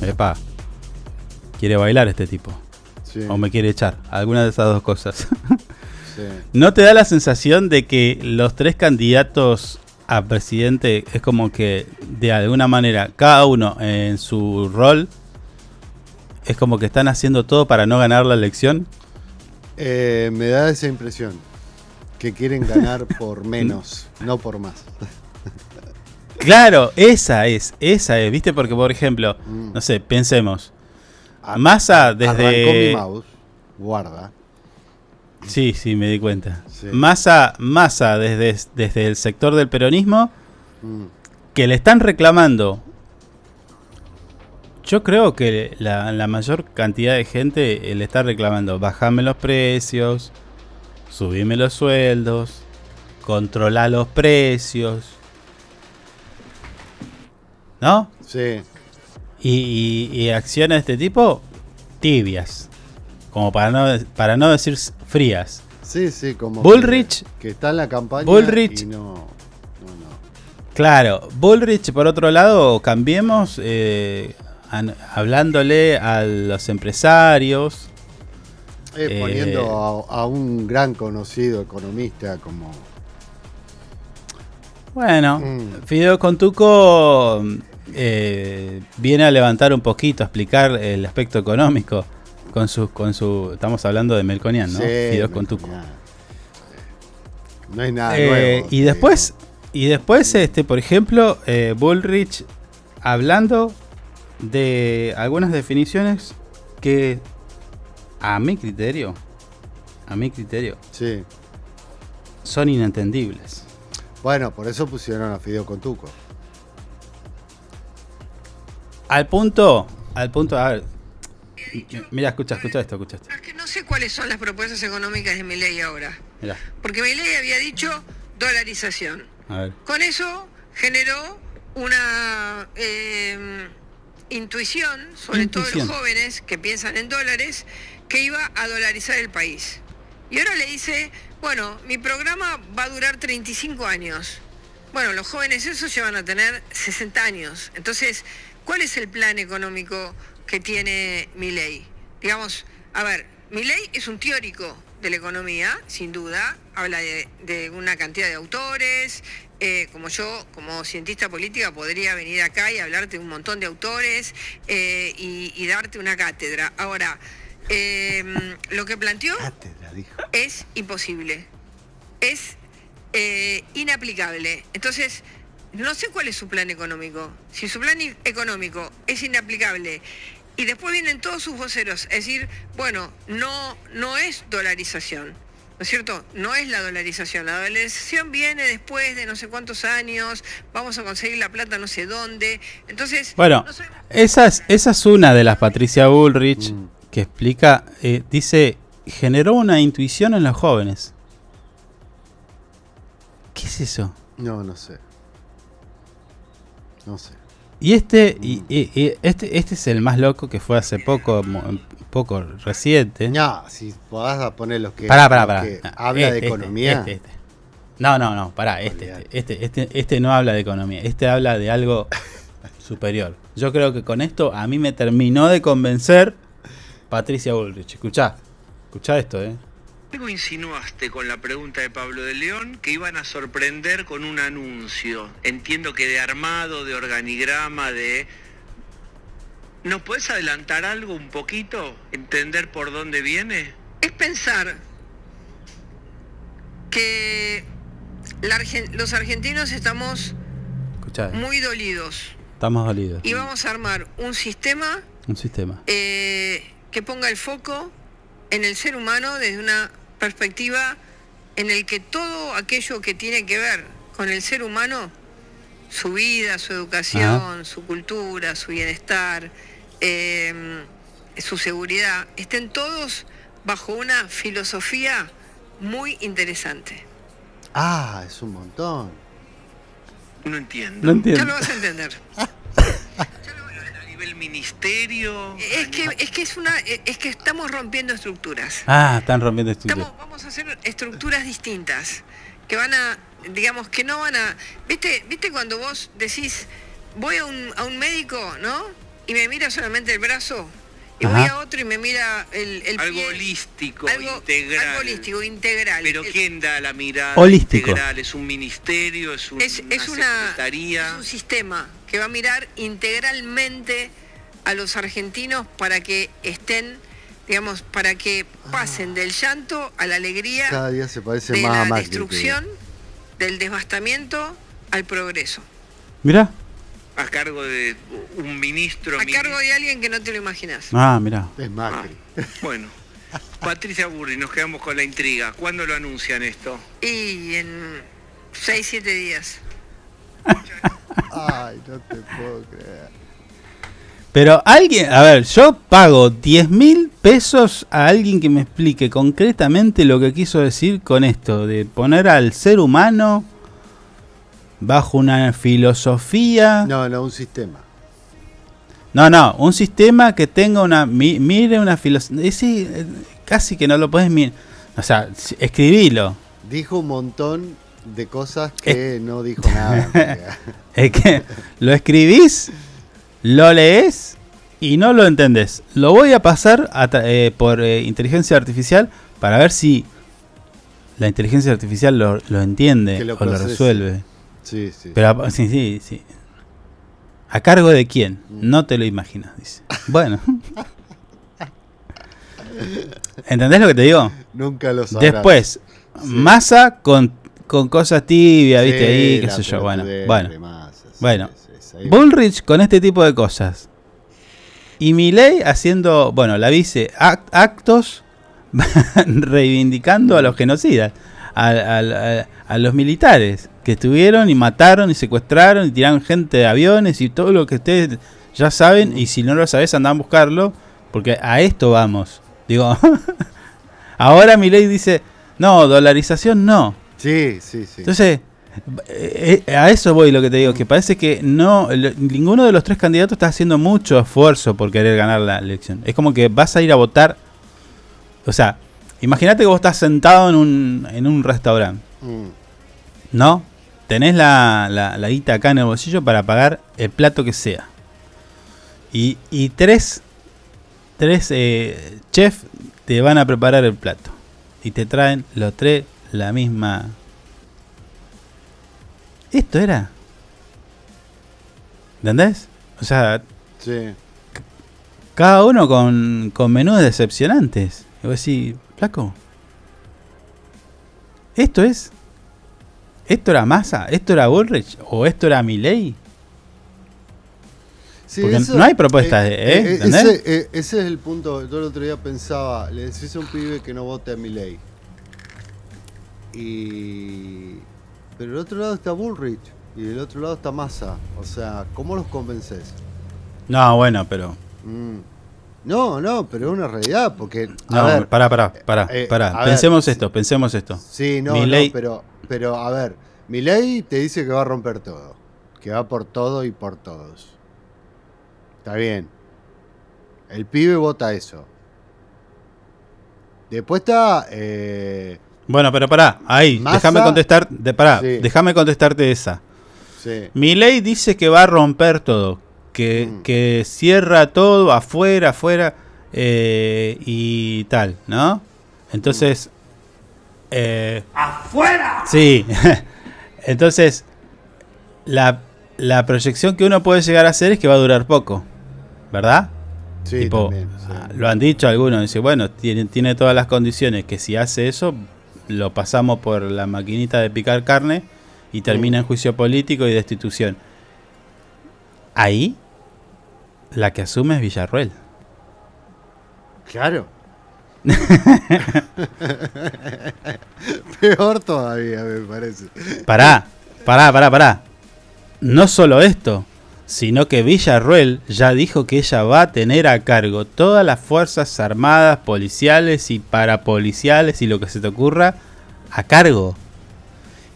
Epa, quiere bailar este tipo. Sí, O me quiere echar. Alguna de esas dos cosas. sí. ¿No te da la sensación de que los tres candidatos a presidente es como que de alguna manera cada uno en su rol es como que están haciendo todo para no ganar la elección? Eh, me da esa impresión. Que quieren ganar por menos, no por más. Claro, esa es, esa es, ¿viste? Porque por ejemplo, Mm. no sé, pensemos. A- Massa Arrancó mi desde mouse. Guarda. Sí, sí, me di cuenta. Sí. Massa, Massa desde, desde el sector del peronismo Mm. que le están reclamando. Yo creo que la, la mayor cantidad de gente eh, le está reclamando bajame los precios, subime los sueldos, controla los precios. ¿No? Sí. Y, y- y acciones de este tipo tibias. Como para no, para no decir frías. Sí, sí, como. Bullrich. Que, que está en la campaña. Bullrich. Y no. No, no. Claro, Bullrich por otro lado, cambiemos eh, an- hablándole a los empresarios. Eh, Eh, poniendo a, a un gran conocido economista como. Bueno, Mm. Fideo Contuco eh, viene a levantar un poquito, a explicar el aspecto económico con su, con su, estamos hablando de Melconian, ¿no? Sí, Fideo me Contuco. ponía- No hay nada Eh, nuevo. y después, y después, este, por ejemplo, eh, Bullrich hablando de algunas definiciones que, a mi criterio, a mi criterio, Sí. son inentendibles. Bueno, por eso pusieron a Fideo Contuco. Al punto, al punto, a ver, mira, escucha, escucha esto, escucha esto. Es que no sé cuáles son las propuestas económicas de Milei ahora. Mira, Porque Milei había dicho dolarización. a ver. Con eso generó una eh, intuición, sobre todo Intuición. los jóvenes que piensan en dólares, que iba a dolarizar el país. Y ahora le dice, bueno, mi programa va a durar 35 años. Bueno, los jóvenes esos ya van a tener 60 años. Entonces, ¿cuál es el plan económico que tiene Milei? Digamos, a ver, Milei es un teórico de la economía, sin duda, habla de, de una cantidad de autores, eh, como yo, como cientista política, podría venir acá y hablarte de un montón de autores eh, y, y darte una cátedra. Ahora, eh, lo que planteó Cátedra, dijo. es imposible. Es eh, inaplicable. Entonces, no sé cuál es su plan económico. Si su plan económico es inaplicable y después vienen todos sus voceros a decir, bueno, no, no es dolarización. ¿No es cierto? No es la dolarización. La dolarización viene después de no sé cuántos años, vamos a conseguir la plata no sé dónde. Entonces, Bueno, no esa es, esa es una de las Patricia Bullrich Mm. que explica, eh, dice, generó una intuición en los jóvenes. ¿Qué es eso? No, no sé. No sé. Y este, y, y- y este, este es el más loco que fue hace poco, poco reciente. No, si podás poner los que, Pará, pará, pará. que No, habla de este, economía. este, este, este. No, no, no, pará, este, este, este, este, este no habla de economía, este habla de algo superior. Yo creo que con esto a mí me terminó de convencer Patricia Bullrich. Escuchá, escuchá esto, eh. Algo insinuaste con la pregunta de Pablo de León que iban a sorprender con un anuncio. Entiendo que de armado, de organigrama, de... ¿Nos puedes adelantar algo un poquito? ¿Entender por dónde viene? es pensar que la Argen- los argentinos estamos Escuchá, muy dolidos estamos dolidos. y vamos a armar un sistema Un sistema. eh, que ponga el foco en el ser humano desde una perspectiva en el que todo aquello que tiene que ver con el ser humano, su vida, su educación, su cultura, su bienestar, eh, su seguridad, estén todos bajo una filosofía muy interesante. Ah, es un montón. No entiendo. No Ya entiendo. lo vas a entender. Nivel ministerio. Es que, es que es una, es que estamos rompiendo estructuras. Ah, están rompiendo. Estamos, vamos a hacer estructuras distintas que van a, digamos, que no van a. ¿Viste, viste cuando vos decís, voy a un, a un médico, ¿no? Y me mira solamente el brazo, y voy a otro y me mira el, el Algo pie. holístico, algo, integral. algo holístico, integral. Pero El- ¿quién da la mirada Holístico. integral? ¿Es un ministerio? ¿Es, un- es, es una una secretaría? es un sistema que va a mirar integralmente a los argentinos para que estén, digamos, para que pasen del llanto a la alegría, Cada día se parece de más a la destrucción, del devastamiento al progreso. Mirá. A cargo de un ministro. A ministro. cargo de alguien que no te lo imaginas. Ah, mirá. Es Macri. Bueno, Patricia Burri, nos quedamos con la intriga. ¿Cuándo lo anuncian esto? Y en 6, 7 días. Ay, no te puedo creer. Pero alguien, a ver, yo pago 10 mil pesos a alguien que me explique concretamente lo que quiso decir con esto, de poner al ser humano bajo una filosofía. No, no, un sistema. No, no, un sistema que tenga una. mi- mire una filosofía. Sí, eh, casi que no lo puedes mirar. O sea, escribilo. Dijo un montón de cosas que no dijo nada. Es que lo escribís, lo lees y no lo entendés. Lo voy a pasar a eh, por eh, inteligencia artificial para ver si la inteligencia artificial lo, lo entiende lo o lo resuelve. Sí, sí. Pero sí, sí, sí. ¿A cargo de quién? Mm. No te lo imaginas, dice. Bueno. ¿Entendés lo que te digo? Nunca lo sabrás. Después, Sí. masa con, con cosas tibias, viste ahí, qué sé yo. Bueno, bueno. sí, Bueno. Bullrich con este tipo de cosas. Y Milei haciendo, bueno, la vice, act- actos reivindicando a los genocidas, a, a- a- a los militares que estuvieron y mataron y secuestraron y tiraron gente de aviones y todo lo que ustedes ya saben. Y si no lo sabes, andan a buscarlo, porque a esto vamos. Digo, ahora Milei dice, no, dolarización no. Sí, sí, sí. Entonces, eh, eh, a eso voy lo que te digo, que parece que no lo- ninguno de los tres candidatos está haciendo mucho esfuerzo por querer ganar la elección. Es como que vas a ir a votar, o sea, imagínate que vos estás sentado en un, en un restaurante, Mm. ¿no? Tenés la, la, la guita acá en el bolsillo para pagar el plato que sea. Y, y tres, tres eh, chefs te van a preparar el plato. Y te traen los tres la misma... Esto era. ¿Entendés? O sea, Sí. cada uno con, con menús decepcionantes. Y vos decís, flaco. ¿Esto es? ¿Esto era Massa? ¿Esto era Bullrich? ¿O esto era Milley? Sí, Porque no hay propuestas, ¿eh? ¿Entendés? ese, eh, ese es el punto. Yo el otro día pensaba, le decís a un pibe que no vote a mi ley. Y. Pero del otro lado está Bullrich y del otro lado está Massa. O sea, ¿cómo los convences? No, bueno, pero. Mm. No, no, pero es una realidad, porque. A No, ver, pará, pará, pará, eh, pará. a ver, Pensemos esto, pensemos esto. Sí, no, no, pero, pero a ver, mi ley te dice que va a romper todo, que va por todo y por todos. Está bien. El pibe vota eso. Después está... eh, Bueno, pero pará, ahí, déjame contestar, de, pará, Sí. déjame contestarte esa. sí, Milei dice que va a romper todo, que, Mm. que cierra todo afuera, afuera eh, y tal, ¿no? Entonces... ¡Afuera! Sí. Entonces, la, la proyección que uno puede llegar a hacer es que va a durar poco, ¿verdad? sí, Tipo, también, sí. ah, lo han dicho algunos, dice, bueno, tiene, tiene todas las condiciones que si hace eso, lo pasamos por la maquinita de picar carne y termina en juicio político y destitución. Ahí, La que asume es Villarruel. Claro. Peor todavía, me parece. Pará, pará, pará, pará. No solo esto, sino que Villarruel ya dijo que ella va a tener a cargo todas las fuerzas armadas, policiales y parapoliciales y lo que se te ocurra a cargo.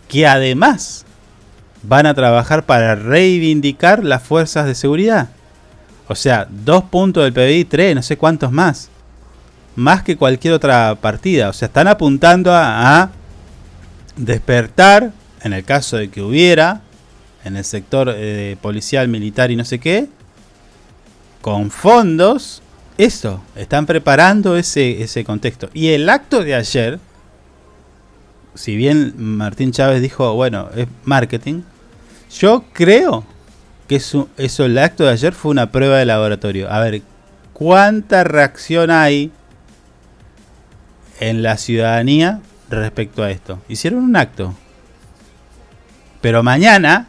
Que además van a trabajar para reivindicar las fuerzas de seguridad. O sea, dos puntos del PBI, tres, no sé cuántos más. Más que cualquier otra partida. O sea, están apuntando a, despertar, en el caso de que hubiera, en el sector eh, policial, militar y no sé qué, con fondos, eso, están preparando ese, ese contexto. Y el acto de ayer, si bien Martín Chávez dijo, bueno, es marketing, yo creo que eso, eso, el acto de ayer fue una prueba de laboratorio. A ver, ¿cuánta reacción hay en la ciudadanía respecto a esto? Hicieron un acto. Pero mañana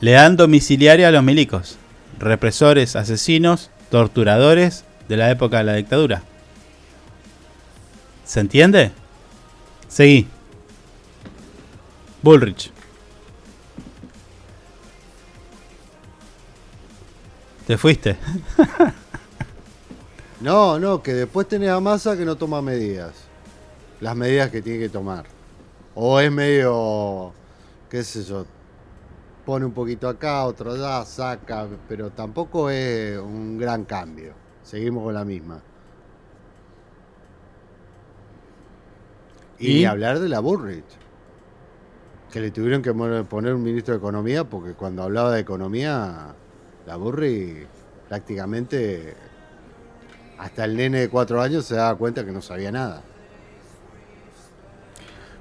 le dan domiciliaria a los milicos, represores, asesinos, torturadores de la época de la dictadura. ¿Se entiende? Seguí. Bullrich. Te fuiste. No, no, que después tenés a Massa que no toma medidas. Las medidas que tiene que tomar. O es medio, qué sé yo, pone un poquito acá, otro allá, saca, pero tampoco es un gran cambio. Seguimos con la misma. Y, hablar de la Bullrich. Que le tuvieron que poner un ministro de Economía porque cuando hablaba de economía, la Burri prácticamente hasta el nene de cuatro años se daba cuenta que no sabía nada.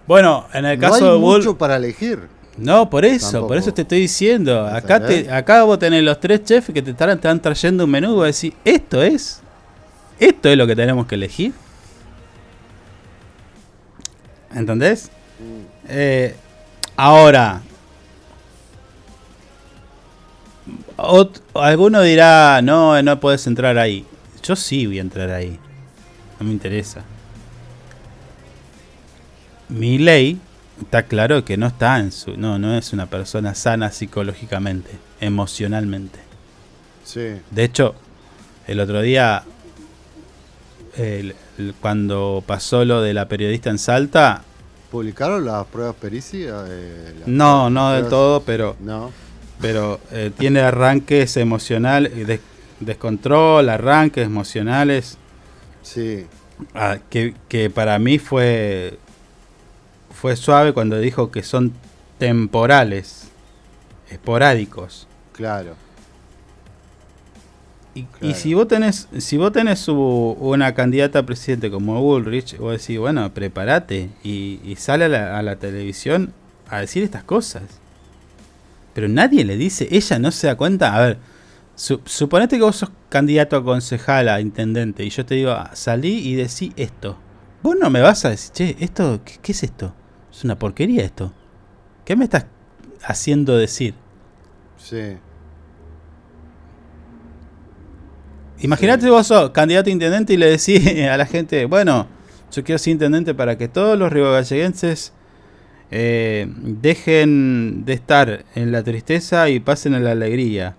Bueno, en el no caso hay de Bull... mucho para elegir. No, por eso, Tampoco. por eso te estoy diciendo. Acá, te, acá vos tenés los tres chefs que te están, te están trayendo un menú y vos decís, esto es, esto es lo que tenemos que elegir. ¿Entendés? Eh, ahora, ot- alguno dirá, no, no puedes entrar ahí. Yo sí voy a entrar ahí. No me interesa. Mi ley está claro que no está en su. No, no es una persona sana psicológicamente, emocionalmente. Sí. De hecho, el otro día, el- el- cuando pasó lo de la periodista en Salta, ¿Publicaron las pruebas pericias? eh, no, no del todo, pero, No. Pero eh, tiene arranques emocionales, des- descontrol, arranques emocionales, Sí. ah, que, que para mí fue, fue suave cuando dijo que son temporales, esporádicos. Claro. Y, si vos tenés, si vos tenés una candidata a presidente como Bullrich, vos decís, bueno, prepárate y, y sale a la, a la televisión a decir estas cosas. Pero nadie le dice, ella no se da cuenta. A ver, su- suponete que vos sos candidato a concejal, a intendente, y yo te digo, ah, salí y decí esto. Vos no me vas a decir, che, esto, ¿qué, qué es esto? Es una porquería esto. ¿Qué me estás haciendo decir? Sí. Imagínate Sí. vos sos candidato a intendente y le decís a la gente, bueno, yo quiero ser intendente para que todos los ribogalleguenses eh, dejen de estar en la tristeza y pasen a la alegría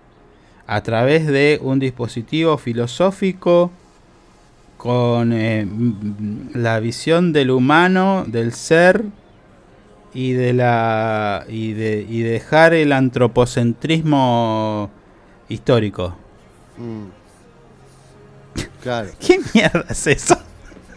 a través de un dispositivo filosófico con eh, la visión del humano, del ser y de la y de y dejar el antropocentrismo histórico. Mm. Claro. ¿Qué mierda es eso?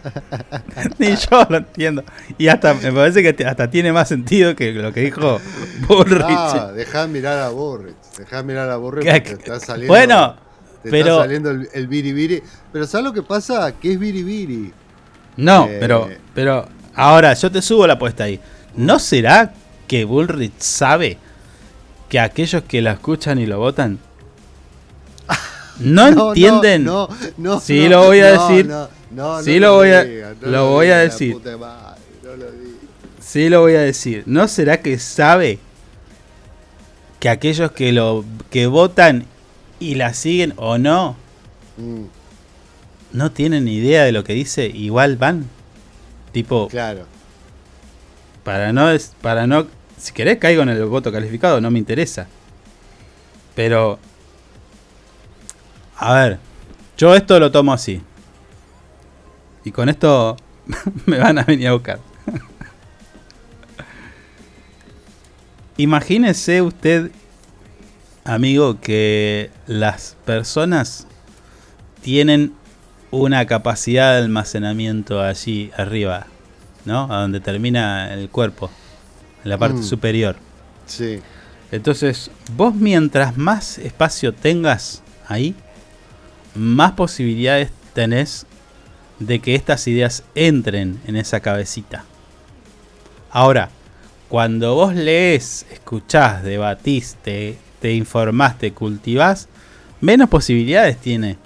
Ni yo lo entiendo. Y hasta me parece que hasta tiene más sentido que lo que dijo Bullrich. Ah, dejá de mirar a Burrich. Dejá de mirar a Burrich Que- porque te está saliendo. bueno, te pero- está saliendo el, el biribiri. Pero ¿sabes lo que pasa? Que es biribiri. no, eh, pero, pero ahora yo te subo la apuesta ahí. ¿No será que Bullrich sabe que aquellos que la escuchan y lo votan no, entienden? No, no, Sí, no, lo voy a decir. No, no, no Sí, lo voy a- no lo voy a decir. madre, no lo. Sí lo voy a decir. ¿No será que sabe que aquellos que lo que votan y la siguen o no, Mm, no tienen ni idea de lo que dice, igual van. Tipo, claro. para no es para no si querés caigo en el voto calificado, no me interesa. Pero a ver, yo esto lo tomo así. Y con esto me van a venir a buscar. Imagínese usted, amigo, que las personas tienen una capacidad de almacenamiento allí arriba, ¿no? A donde termina el cuerpo, en la parte Mm. superior. Sí. Entonces, vos mientras más espacio tengas ahí, más posibilidades tenés de que estas ideas entren en esa cabecita. Ahora, cuando vos lees, escuchás, debatís, te, te informás, te cultivás, menos posibilidades tiene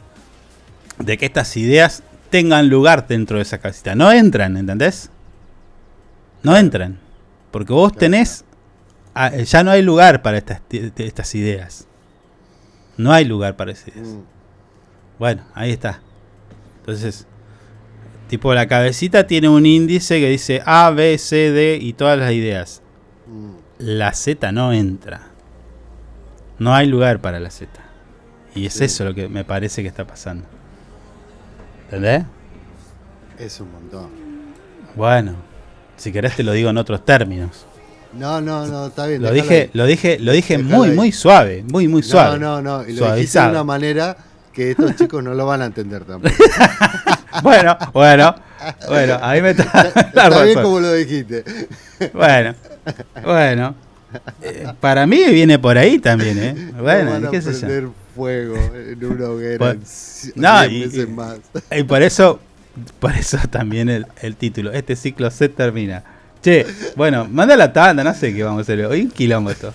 de que estas ideas tengan lugar dentro de esa cabecita. No entran, ¿entendés? No entran. Porque vos tenés ah, ya no hay lugar para estas, estas ideas. No hay lugar para esas ideas. Mm, Bueno, ahí está. Entonces, tipo la cabecita tiene un índice que dice A, B, C, D y todas las ideas. mm. La Z no entra. No hay lugar para la Z. Y es Sí. eso lo que me parece que está pasando. ¿Entendés? Es un montón. Bueno, si querés te lo digo en otros términos. No, no, no, está bien. Lo dije, ahí. lo dije, lo dije muy, ahí. muy suave, muy, muy suave. No, no, no. Y lo dijiste de una manera que estos chicos no lo van a entender tampoco. Bueno, bueno, bueno, ahí me está Está bien como lo dijiste. Bueno, bueno. Eh, para mí viene por ahí también, ¿eh? No Bueno, van a qué sé yo. prender fuego en una hoguera en no, y- más. Y por eso, por eso también el, el título. Este ciclo se termina. Che, bueno, manda la tanda, no sé qué vamos a hacer hoy. Un quilombo esto.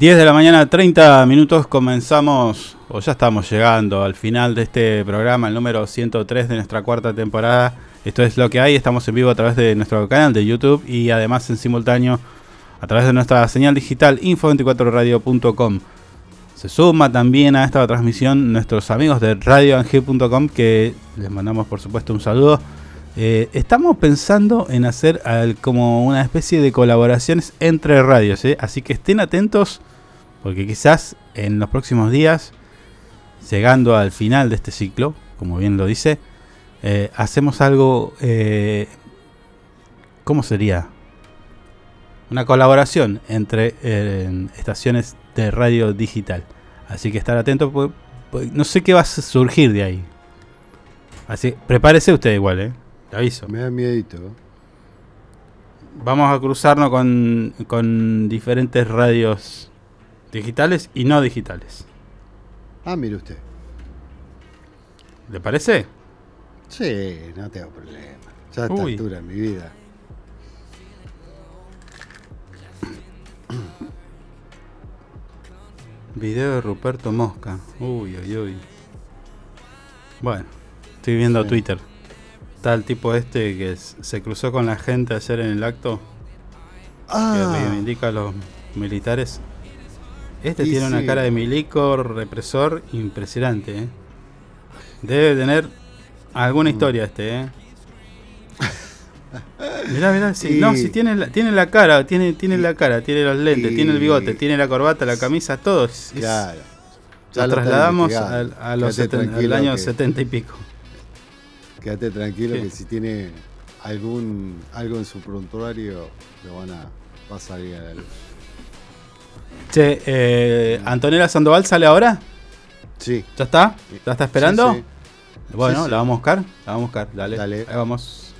10 de la mañana, 30 minutos, comenzamos, o ya estamos llegando al final de este programa, el número 103 de nuestra cuarta temporada. Esto es lo que hay, estamos en vivo a través de nuestro canal de YouTube y además en simultáneo a través de nuestra señal digital info24radio.com. Se suma también a esta transmisión nuestros amigos de radioangel.com que les mandamos por supuesto un saludo. Eh, estamos pensando en hacer como una especie de colaboraciones entre radios, ¿eh? así que estén atentos porque quizás en los próximos días, llegando al final de este ciclo, como bien lo dice, eh, hacemos algo, eh, ¿cómo sería? Una colaboración entre eh, estaciones de radio digital. Así que estar atentos, pues, pues, no sé qué va a surgir de ahí. Así, prepárese usted igual, ¿eh? Te aviso. Me da miedito. Vamos a cruzarnos con, con diferentes radios digitales y no digitales. Ah, mire usted. ¿Le parece? Sí, no tengo problema. Ya a esta Uy. altura en mi vida. Video de Ruperto Mosca. Uy, uy, uy. Bueno, estoy viendo Sí. Twitter. Está el tipo este que se cruzó con la gente ayer en el acto. Ah. Que reivindica a los militares. Este Y tiene una cara de milico represor impresionante, ¿eh? Debe tener alguna Mm. historia este, ¿eh? Mirá, mirá, sí, Y- no, sí tiene la, tiene la cara, tiene, tiene la cara, tiene los lentes, y- tiene el bigote, tiene la corbata, la camisa, todo. es- Claro. Ya lo trasladamos al, investigando. a los Quédate seten- al tranquilo año que- 70 y pico. Quédate tranquilo ¿Qué? que si tiene algún algo en su prontuario lo van a salir a la luz. Che, eh, ¿Antonella Sandoval sale ahora? Sí. ¿Ya está? ¿Ya está esperando? Sí, Bueno, Sí, sí. la vamos a buscar. La vamos a buscar, dale. Dale. Ahí vamos.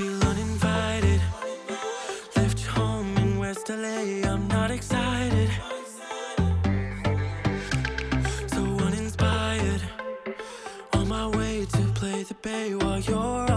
Feel uninvited. Left home in West LA. I'm not excited. So uninspired. On my way to play the bay while you're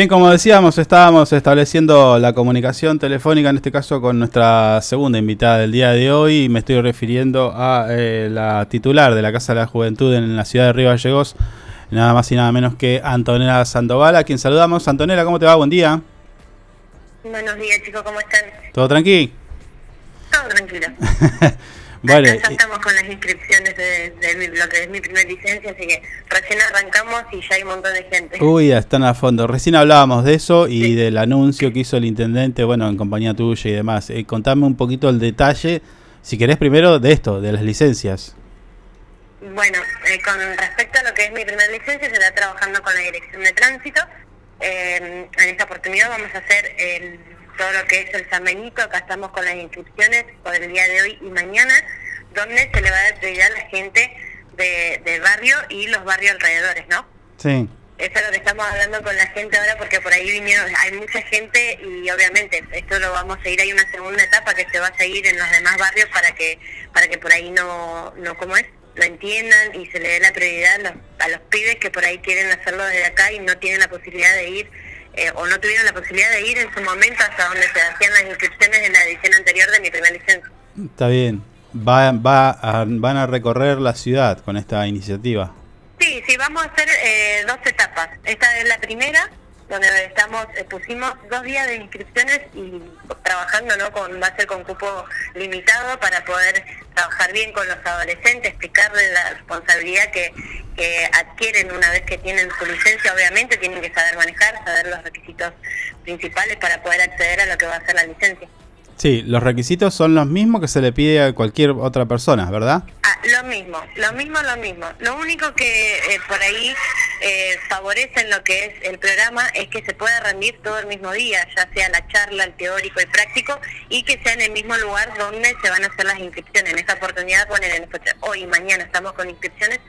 Bien, como decíamos, estábamos estableciendo la comunicación telefónica, en este caso con nuestra segunda invitada del día de hoy. y Me estoy refiriendo a eh, la titular de la Casa de la Juventud en la ciudad de Río Gallegos, nada más y nada menos que Antonella Sandoval, a quien saludamos. Antonella, ¿cómo te va? Buen día. Buenos días, chicos, ¿cómo están? ¿Todo tranqui? Todo tranquilo. Bueno, Acá ya estamos con las inscripciones de, de mi- lo que es mi primer licencia, así que recién arrancamos y ya hay un montón de gente. Uy, ya están a fondo. Recién hablábamos de eso y del anuncio que hizo el intendente, bueno, en compañía tuya y demás. Eh, contame un poquito el detalle, si querés primero, de esto, de las licencias. Bueno, eh, con respecto a lo que es mi primer licencia, se está trabajando con la Dirección de Tránsito. Eh, en esta oportunidad vamos a hacer el- todo lo que es el San Benito. Acá estamos con las inscripciones por el día de hoy y mañana, donde se le va a dar prioridad a la gente de, del barrio y los barrios alrededores, ¿no? Sí. Eso es lo que estamos hablando con la gente ahora porque por ahí vinieron, hay mucha gente y obviamente esto lo vamos a seguir, hay una segunda etapa que se va a seguir en los demás barrios para que para que por ahí no, no ¿cómo es? Lo entiendan y se le dé la prioridad a los, a los pibes que por ahí quieren hacerlo desde acá y no tienen la posibilidad de ir eh, o no tuvieron la posibilidad de ir en su momento hasta donde se hacían las inscripciones en la edición anterior de mi primera licencia. Está bien. Va, va a- van a recorrer la ciudad con esta iniciativa. Sí, sí, vamos a hacer eh, dos etapas. Esta es la primera, donde estamos eh, pusimos dos días de inscripciones y trabajando, ¿no? Con va a ser con cupo limitado para poder trabajar bien con los adolescentes, explicarles la responsabilidad que, que adquieren una vez que tienen su licencia. Obviamente tienen que saber manejar, saber los requisitos principales para poder acceder a lo que va a ser la licencia. Sí, los requisitos son los mismos que se le pide a cualquier otra persona, ¿verdad? Ah, lo mismo, lo mismo, lo mismo. Lo único que eh, por ahí eh, favorece en lo que es el programa es que se pueda rendir todo el mismo día, ya sea la charla, el teórico y práctico, y que sea en el mismo lugar donde se van a hacer las inscripciones. En esta oportunidad, poner en hoy y mañana estamos con inscripciones,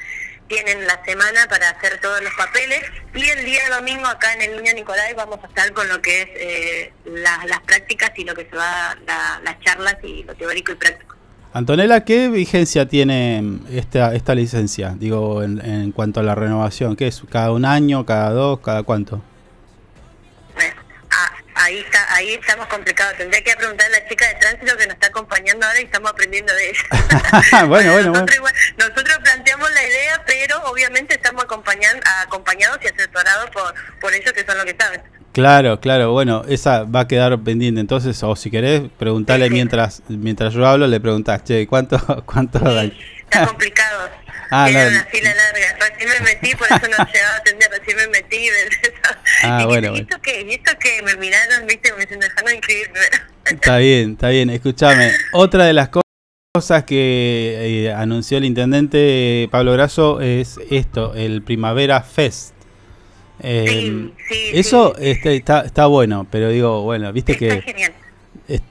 tienen la semana para hacer todos los papeles y el día domingo acá en el Niño Nicolai vamos a estar con lo que es eh, la- las prácticas y lo que se va, la- las charlas y lo teórico y práctico. Antonella, ¿qué vigencia tiene esta, esta licencia? Digo, en, en cuanto a la renovación, ¿qué es? ¿Cada un año, cada dos, cada cuánto? Ah, ahí está, ahí estamos complicados. Tendría que preguntar a la chica de tránsito que nos está acompañando ahora y estamos aprendiendo de ella. bueno, bueno, nosotros, nosotros planteamos la idea, pero obviamente estamos acompañan, acompañados y asesorados por, por ellos que son los que saben. Claro, claro, bueno, esa va a quedar pendiente entonces, o si querés, preguntarle mientras mientras yo hablo, le preguntás, che, ¿cuánto, cuánto da? Está complicado. Ah, Tienen no. una fila larga. Recién me metí, por eso no llegaba a atender. Recién me metí y me... Ah, ¿Y bueno, ¿Y bueno. esto qué? ¿Y esto qué? Me miraron, viste, diciendo, dejaron inscribirme. Está bien, está bien, escúchame. Otra de las co- cosas que eh, anunció el intendente Pablo Grasso es esto, el Primavera Fest. Eh, eso este, está, está bueno, pero digo, bueno, viste que Genial.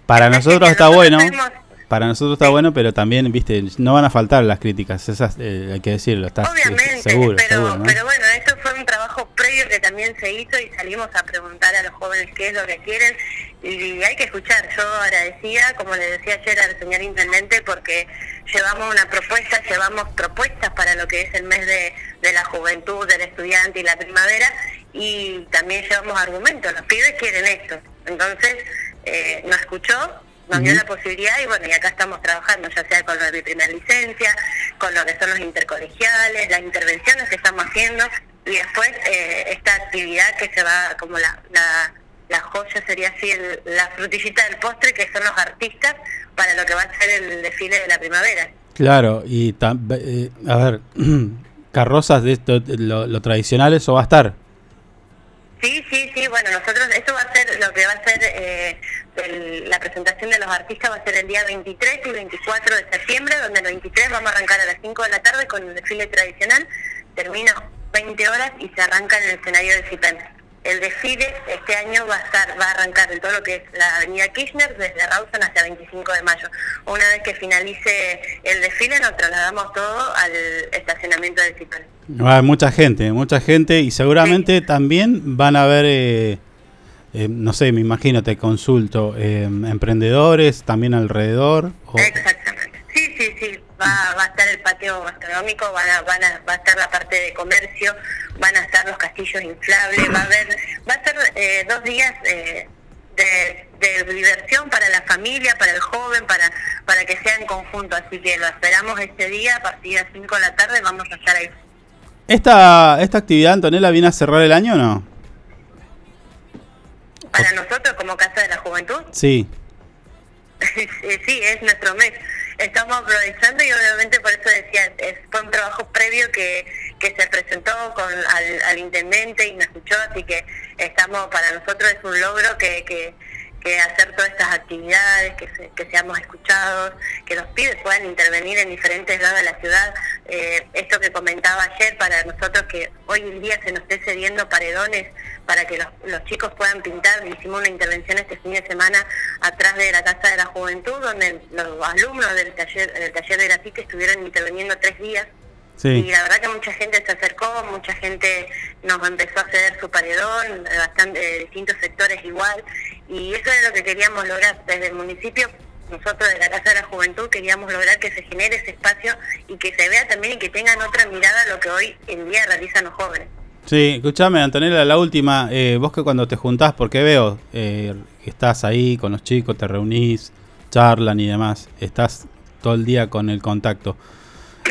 para nosotros está nosotros bueno, tuvimos- para nosotros está bueno, pero también, viste, no van a faltar las críticas, esas eh, hay que decirlo, eh, Obviamente, seguro, pero, seguro, ¿no? pero bueno, esto fue un trabajo previo que también se hizo y salimos a preguntar a los jóvenes qué es lo que quieren y hay que escuchar. Yo agradecía, como le decía ayer al señor intendente, porque llevamos una propuesta, llevamos propuestas para lo que es el mes de, de la juventud, del estudiante y la primavera y también llevamos argumentos. Los pibes quieren esto. Entonces, eh, nos escuchó, nos dio la posibilidad y bueno, y acá estamos trabajando, ya sea con lo de mi primera licencia, con lo que son los intercolegiales, las intervenciones que estamos haciendo y después eh, esta actividad que se va como la, la, la joya sería así, el- la frutillita del postre que son los artistas para lo que va a ser el desfile de la primavera. Claro, y tam- eh, a ver, carrozas de esto, lo, lo tradicional, eso va a estar. Sí, sí, sí, bueno, nosotros, eso va a ser lo que va a ser eh, el- la presentación de los artistas, va a ser el día 23 y 24 de septiembre, donde el 23 vamos a arrancar a las 5 de la tarde con el desfile tradicional, termina 20 horas y se arranca en el escenario del CIPEN. El desfile este año va a estar, va a arrancar en todo lo que es la avenida Kirchner, desde Rawson hasta 25 de mayo. Una vez que finalice el desfile nos trasladamos todo al estacionamiento del CIPEN. Hay mucha gente, mucha gente y seguramente también van a haber, eh, eh, no sé, me imagino, te consulto, eh, emprendedores también alrededor. o- Sí, sí, sí. va, va a estar el patio gastronómico, van a, van a- va a estar la parte de comercio, van a estar los castillos inflables, va a haber, va a ser eh, dos días eh, de, de diversión para la familia, para el joven, para, para que sea en conjunto. Así que lo esperamos este día, a partir de las 5 de la tarde vamos a estar ahí. ¿Esta, ¿Esta actividad, Antonella, viene a cerrar el año o no? Para nosotros como Casa de la Juventud, Sí. Eh, sí, es nuestro mes. Estamos aprovechando y obviamente por eso decía, es, fue un trabajo previo que, que se presentó con al, al intendente y nos escuchó, así que estamos, para nosotros es un logro que, que, que hacer todas estas actividades, que, se- que seamos escuchados, que los pibes puedan intervenir en diferentes lados de la ciudad. Eh, esto que comentaba ayer, para nosotros que hoy en día se nos esté cediendo paredones para que los, los chicos puedan pintar, hicimos una intervención este fin de semana atrás de la Casa de la Juventud, donde los alumnos del taller, del taller de grafiti estuvieron interviniendo tres días. Sí. Y la verdad que mucha gente se acercó, mucha gente nos empezó a ceder su paredón, eh, bastante, de distintos sectores igual, y eso era lo que queríamos lograr desde el municipio. Nosotros de la Casa de la Juventud queríamos lograr que se genere ese espacio y que se vea también y que tengan otra mirada a lo que hoy en día realizan los jóvenes. Sí, escúchame, Antonella, la última. eh, vos que cuando te juntás, porque veo eh, que estás ahí con los chicos, te reunís, charlan y demás, estás todo el día con el contacto.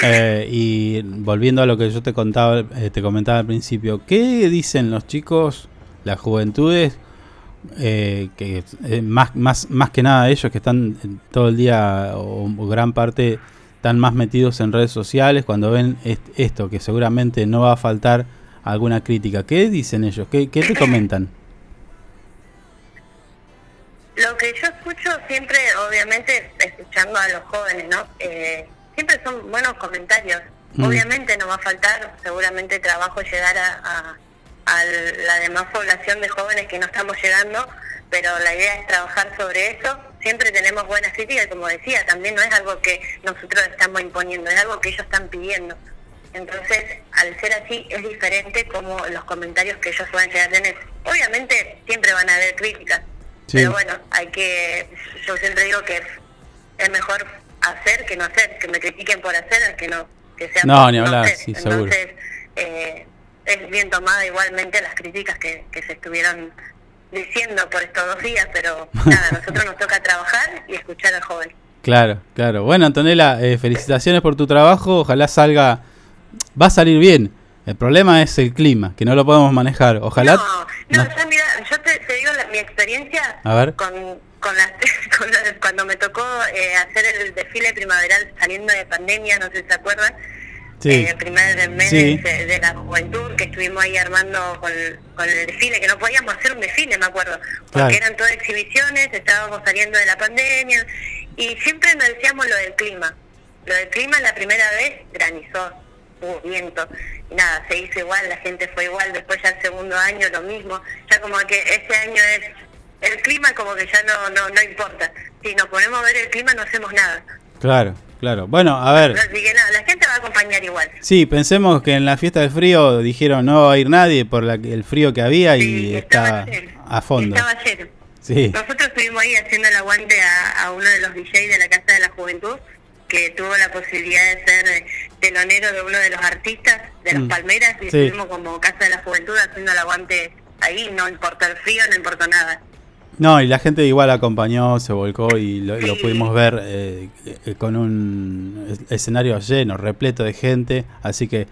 Eh, y volviendo a lo que yo te contaba, eh, te comentaba al principio, ¿qué dicen los chicos, las juventudes, eh, que eh, más, más, más que nada ellos que están eh, todo el día o, gran parte están más metidos en redes sociales cuando ven est- esto, que seguramente no va a faltar alguna crítica. ¿Qué dicen ellos? ¿Qué, qué te comentan? Lo que yo escucho siempre, obviamente, escuchando a los jóvenes, ¿no? Siempre son buenos comentarios. Mm. Obviamente no va a faltar seguramente trabajo llegar a, a- a la demás población de jóvenes que no estamos llegando, pero la idea es trabajar sobre eso. Siempre tenemos buenas críticas como decía, también no es algo que nosotros estamos imponiendo, es algo que ellos están pidiendo. Entonces, al ser así, es diferente como los comentarios que ellos puedan llegar a tener. Obviamente siempre van a haber críticas, Sí. pero bueno, hay que, yo siempre digo que es mejor hacer que no hacer, que me critiquen por hacer, que no, que sea No, por ni hablar, hacer. sí, seguro. Entonces, eh, es bien tomada igualmente las críticas que, que se estuvieron diciendo por estos dos días, pero nada, a nosotros nos toca trabajar y escuchar al joven. Claro, claro. Bueno, Antonella, eh, felicitaciones por tu trabajo. Ojalá salga. Va a salir bien. El problema es el clima, que no lo podemos manejar. Ojalá. No, yo, mira, yo te, te digo la- mi experiencia A ver. con, con, las- con las- cuando me tocó eh, hacer el desfile primaveral saliendo de pandemia, no sé si se acuerdan, Sí. eh, primer mes Sí. de, de la juventud, que estuvimos ahí armando con, con el desfile, que no podíamos hacer un desfile, me acuerdo, porque Claro. eran todas exhibiciones, estábamos saliendo de la pandemia, y siempre nos decíamos lo del clima. Lo del clima la primera vez granizó, hubo viento, y nada, se hizo igual, la gente fue igual, después ya el segundo año lo mismo, ya como que este año es, el clima como que ya no, no, no importa, si nos ponemos a ver el clima no hacemos nada, Claro, claro. Bueno, a ver. así que la gente va a acompañar igual. Sí, pensemos que en la fiesta del frío dijeron no va a ir nadie por la- el frío que había y está a fondo. Estaba lleno. Sí. Nosotros estuvimos ahí haciendo el aguante a, a uno de los DJs de la Casa de la Juventud, que tuvo la posibilidad de ser eh, telonero de uno de los artistas de los Mm. Palmeras, y Sí. estuvimos como Casa de la Juventud haciendo el aguante ahí, no importa el frío, no importa nada. No, y la gente igual acompañó, se volcó y lo, lo pudimos ver eh, eh, con un es- escenario lleno, repleto de gente. Así que.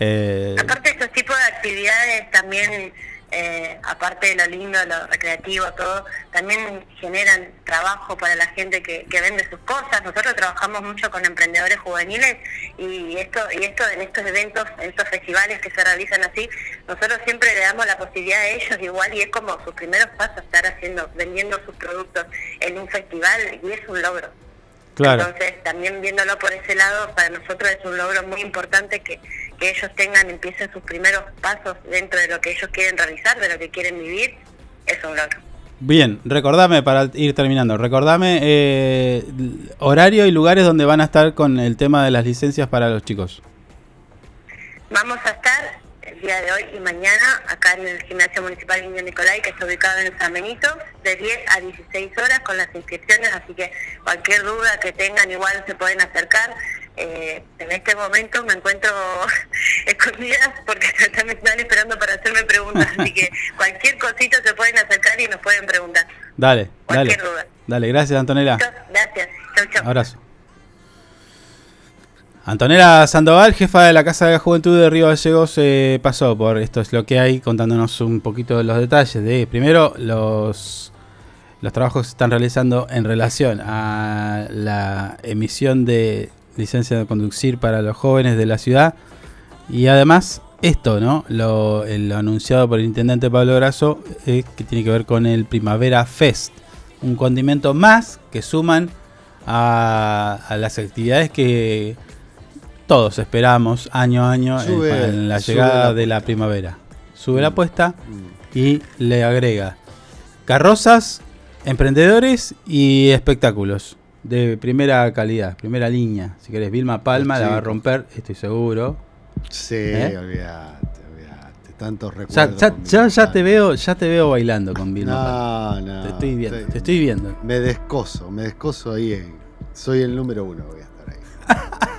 eh, Aparte estos tipos de actividades también, eh, aparte de lo lindo, lo recreativo, todo, también generan trabajo para la gente que, que vende sus cosas. Nosotros trabajamos mucho con emprendedores juveniles y esto, y esto en estos eventos, en estos festivales que se realizan así, nosotros siempre le damos la posibilidad a ellos igual y es como sus primeros pasos estar haciendo, vendiendo sus productos en un festival y es un logro. claro. Entonces, también viéndolo por ese lado, para nosotros es un logro muy importante que, que ellos tengan, empiecen sus primeros pasos dentro de lo que ellos quieren realizar, de lo que quieren vivir, es un logro. Bien, recordame para ir terminando, recordame eh, horario y lugares donde van a estar con el tema de las licencias para los chicos. Vamos a estar día de hoy y mañana acá en el Gimnasio Municipal Indio Nicolai, que está ubicado en San Benito, de 10 a 16 horas con las inscripciones, así que cualquier duda que tengan igual se pueden acercar. Eh, en este momento me encuentro escondida porque me están esperando para hacerme preguntas, así que cualquier cosita se pueden acercar y nos pueden preguntar. Dale, dale. Cualquier duda. Dale, gracias Antonella. Gracias. Chau, chau. Abrazo. Antonella Sandoval, jefa de la Casa de la Juventud de Río Gallegos, eh, pasó por esto es lo que hay, contándonos un poquito de los detalles de primero los, los trabajos que se están realizando en relación a la emisión de licencia de conducir para los jóvenes de la ciudad y además esto, ¿no? Lo, anunciado por el intendente Pablo Grasso, eh, que tiene que ver con el Primavera Fest, un condimento más que suman a, a las actividades que todos esperamos año a año en- Sube- en, la llegada la de la primavera. Sube la Mm. apuesta y le agrega carrozas, emprendedores y espectáculos de primera calidad, primera línea. Si querés, Vilma Palma la va a romper, estoy seguro. Sí, ¿Eh? olvídate, olvídate. Tantos recuerdos. ya- ya- te veo, ya te veo bailando con Vilma Palma. No, no. Te estoy viendo, te- te estoy viendo. Me descoso, me descoso ahí. en- soy el número uno, voy a estar ahí.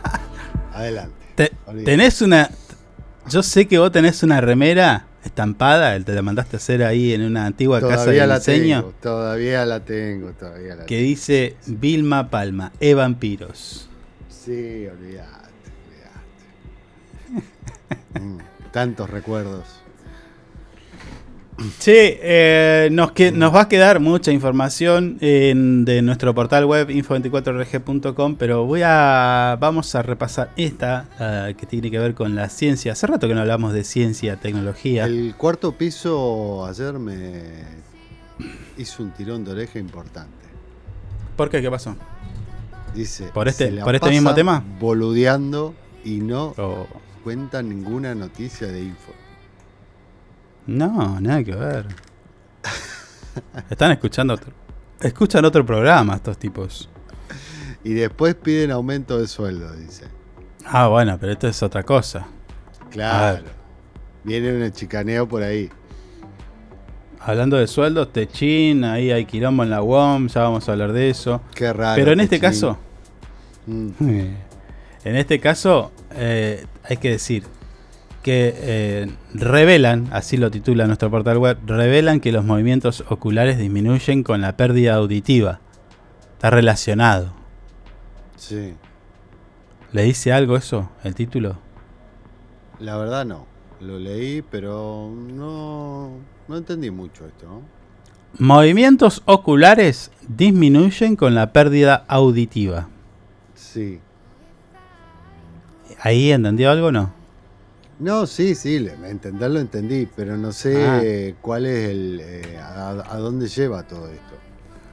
Adelante. Te- tenés una. Yo sé que vos tenés una remera estampada, te la mandaste a hacer ahí en una antigua casa de la diseño, tengo, todavía la tengo, todavía la que dice Vilma Palma, E Vampiros. Sí, olvídate, olvídate. Mm, tantos recuerdos. Sí, eh, nos, que, nos va a quedar mucha información en- de nuestro portal web info24rg.com, pero voy a vamos a repasar esta ah, que tiene que ver con la ciencia. Hace rato que no hablamos de ciencia, tecnología. El cuarto piso ayer me hizo un tirón de oreja importante. ¿Por qué? ¿Qué pasó? Dice, ¿Por este- por este mismo tema? Boludeando y no Oh. cuenta ninguna noticia de info. No, nada que ver. Están escuchando otro, escuchan otro programa estos tipos. Y después piden aumento de sueldo, dice. Ah, bueno, pero esto es otra cosa. Claro. Viene un chicaneo por ahí. Hablando de sueldos, Techin, ahí hay quilombo en la UOM, ya vamos a hablar de eso. Qué raro. Pero en este Techín. caso, Mm. en este caso, eh, hay que decir que eh, revelan, así lo titula nuestro portal web, revelan que los movimientos oculares disminuyen con la pérdida auditiva. Está relacionado. Sí. ¿Le dice algo eso, el título? La verdad no. Lo leí, pero no, no entendí mucho esto. ¿no? Movimientos oculares disminuyen con la pérdida auditiva. Sí. ¿Ahí entendió algo o no? No, sí, sí, entenderlo entendí, pero no sé Ah. eh, cuál es el. eh, a, a dónde lleva todo esto.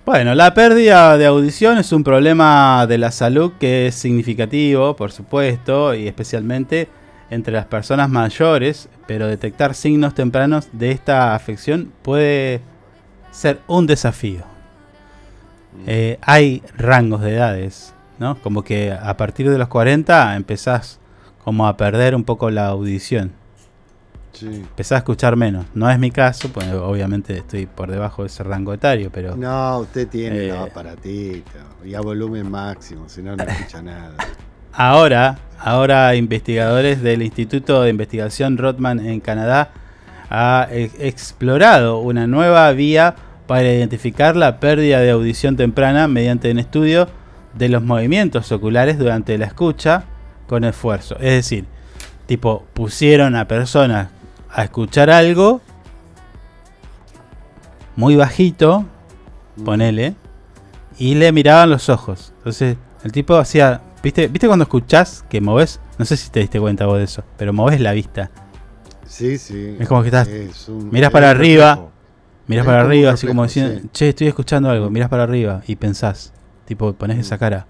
Bueno, la pérdida de audición es un problema de la salud que es significativo, por supuesto, y especialmente entre las personas mayores, pero detectar signos tempranos de esta afección puede ser un desafío. Eh, hay rangos de edades, ¿no? Como que a partir de los 40 empezás como a perder un poco la audición. Sí. Empezás a escuchar menos. No es mi caso, pues obviamente estoy por debajo de ese rango etario, pero... No, usted tiene Eh. los aparatitos y a volumen máximo, si no, no escucha nada. Ahora, ahora investigadores del Instituto de Investigación Rotman en Canadá ha e- explorado una nueva vía para identificar la pérdida de audición temprana mediante un estudio de los movimientos oculares durante la escucha con esfuerzo. Es decir, tipo, pusieron a personas a escuchar algo muy bajito, ponele, y le miraban los ojos. Entonces, el tipo hacía, ¿viste, ¿viste cuando escuchás que moves? No sé si te diste cuenta vos de eso, pero moves la vista. Sí, sí. Es como que estás, Es un- miras para arriba, miras para arriba, así como diciendo, sí. che, estoy escuchando algo, miras para arriba y pensás, tipo, pones esa cara.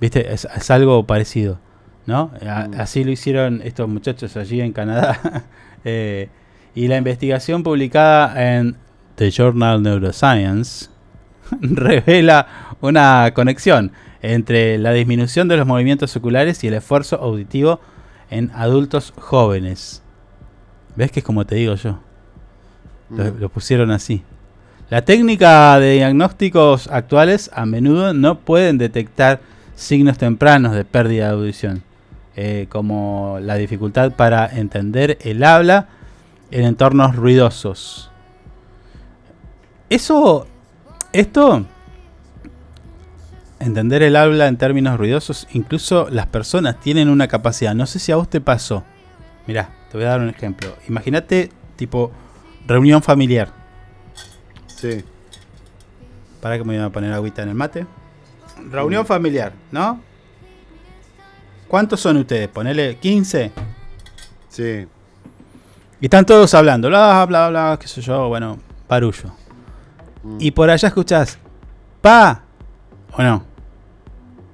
¿Viste? Es, es algo parecido, ¿no? A- Así lo hicieron estos muchachos allí en Canadá. Eh, y la investigación publicada en The Journal Neuroscience revela una conexión entre la disminución de los movimientos oculares y el esfuerzo auditivo en adultos jóvenes. ¿Ves que es como te digo yo? Lo, Mm. lo pusieron así. La técnica de diagnósticos actuales a menudo no pueden detectar signos tempranos de pérdida de audición, eh, como la dificultad para entender el habla en entornos ruidosos. Eso, esto, entender el habla en términos ruidosos, incluso las personas tienen una capacidad. No sé si a vos te pasó. Mirá, te voy a dar un ejemplo. Imagínate, tipo, reunión familiar. Sí. Para que me voy a poner agüita en el mate. Reunión familiar, ¿no? ¿Cuántos son ustedes? Ponele 15. Sí. Y están todos hablando, bla, bla, bla, qué sé yo, bueno, barullo. Y por allá escuchás, pa, ¿o no?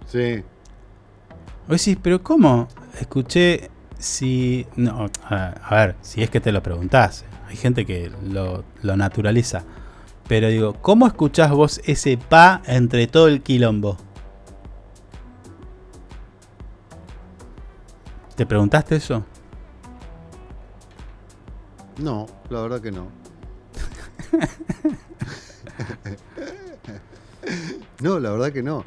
Sí. Vos decís, pero ¿cómo? Escuché si... No, a, a ver, si es que te lo preguntás. Hay gente que lo, lo naturaliza. Pero digo, ¿cómo escuchás vos ese pa entre todo el quilombo? ¿Te preguntaste eso? No, la verdad que no. no, la verdad que no.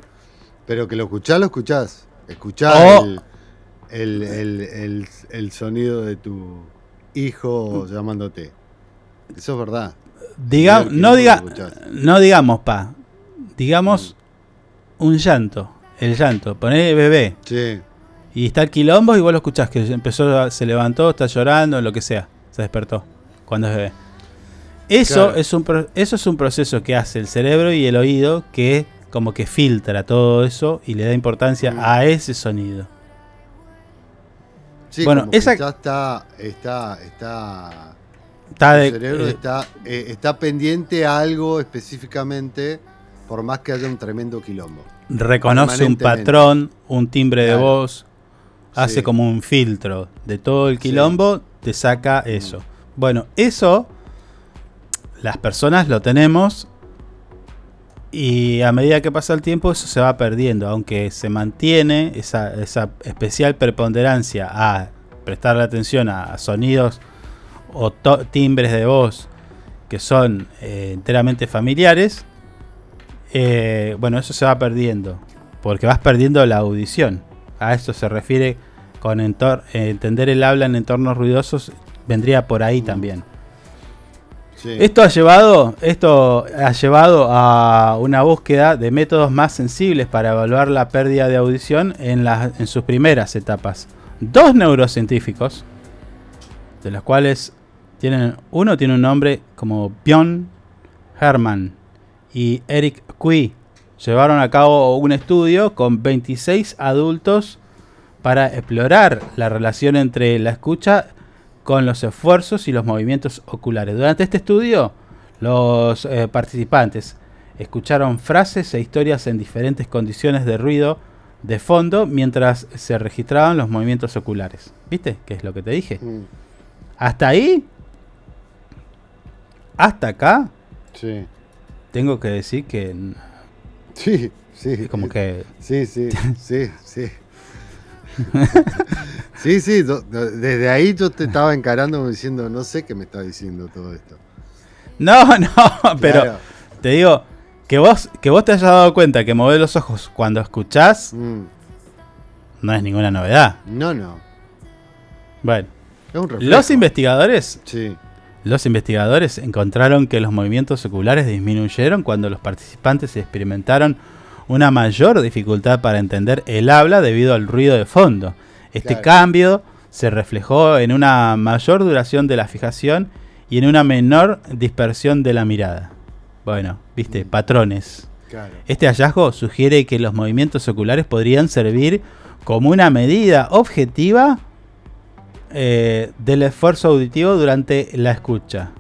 Pero que lo escuchás, lo escuchás. Escuchás Oh. el, el, el- el- sonido de tu hijo llamándote. Eso es verdad. Diga, no, quilombo diga, no digamos pa, digamos un llanto, el llanto, poné bebé. Sí. Y está el quilombo y vos lo escuchás que empezó, se levantó, está llorando, lo que sea, se despertó cuando es bebé. Eso, Claro. es un pro- eso es un proceso que hace el cerebro y el oído que como que filtra todo eso y le da importancia Mm. a ese sonido. Sí, Bueno, como esa- ya está, está, está, Está el cerebro eh, está, eh, está pendiente a algo específicamente, por más que haya un tremendo quilombo. reconoce un patrón, un timbre de voz, hace Sí. como un filtro de todo el quilombo, te saca Mm. eso. Bueno, eso las personas lo tenemos y a medida que pasa el tiempo eso se va perdiendo, aunque se mantiene esa, esa especial preponderancia a prestarle atención a, a sonidos o timbres de voz que son eh, enteramente familiares, eh, bueno, eso se va perdiendo, porque vas perdiendo la audición. A esto se refiere con entor- eh, entender el habla en entornos ruidosos, vendría por ahí también. Sí. Esto ha llevado, esto ha llevado a una búsqueda de métodos más sensibles para evaluar la pérdida de audición en, en sus primeras etapas. Dos neurocientíficos, de los cuales tienen, uno tiene un nombre como Bjorn Herman y Eric Cui, llevaron a cabo un estudio con 26 adultos para explorar la relación entre la escucha con los esfuerzos y los movimientos oculares. Durante este estudio, los eh, participantes escucharon frases e historias en diferentes condiciones de ruido de fondo mientras se registraban los movimientos oculares. ¿Viste? ¿Qué es lo que te dije? Mm. Hasta ahí, hasta acá, Sí. tengo que decir que Sí, sí. como que Sí, sí, sí, sí. Sí, sí, desde ahí yo te estaba encarando diciendo, no sé qué me está diciendo todo esto. No, no, pero Claro. te digo que vos que vos te hayas dado cuenta que mover los ojos cuando escuchás Mm, no es ninguna novedad. No, no. Bueno, Es un reflejo. los investigadores Sí. Los investigadores encontraron que los movimientos oculares disminuyeron cuando los participantes experimentaron una mayor dificultad para entender el habla debido al ruido de fondo. Este Claro. cambio se reflejó en una mayor duración de la fijación y en una menor dispersión de la mirada. Bueno, viste, patrones. Claro. Este hallazgo sugiere que los movimientos oculares podrían servir como una medida objetiva eh, del esfuerzo auditivo durante la escucha.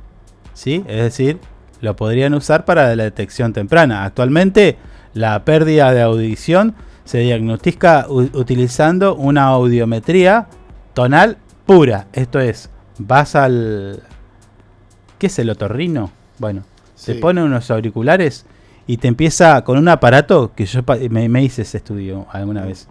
¿Sí? Es decir, lo podrían usar para la detección temprana. Actualmente, la pérdida de audición se diagnostica utilizando una audiometría tonal pura. Esto es, vas al... ¿Qué es el otorrino? Bueno, te Sí. pone unos auriculares y te empieza con un aparato que yo me, me hice ese estudio alguna vez.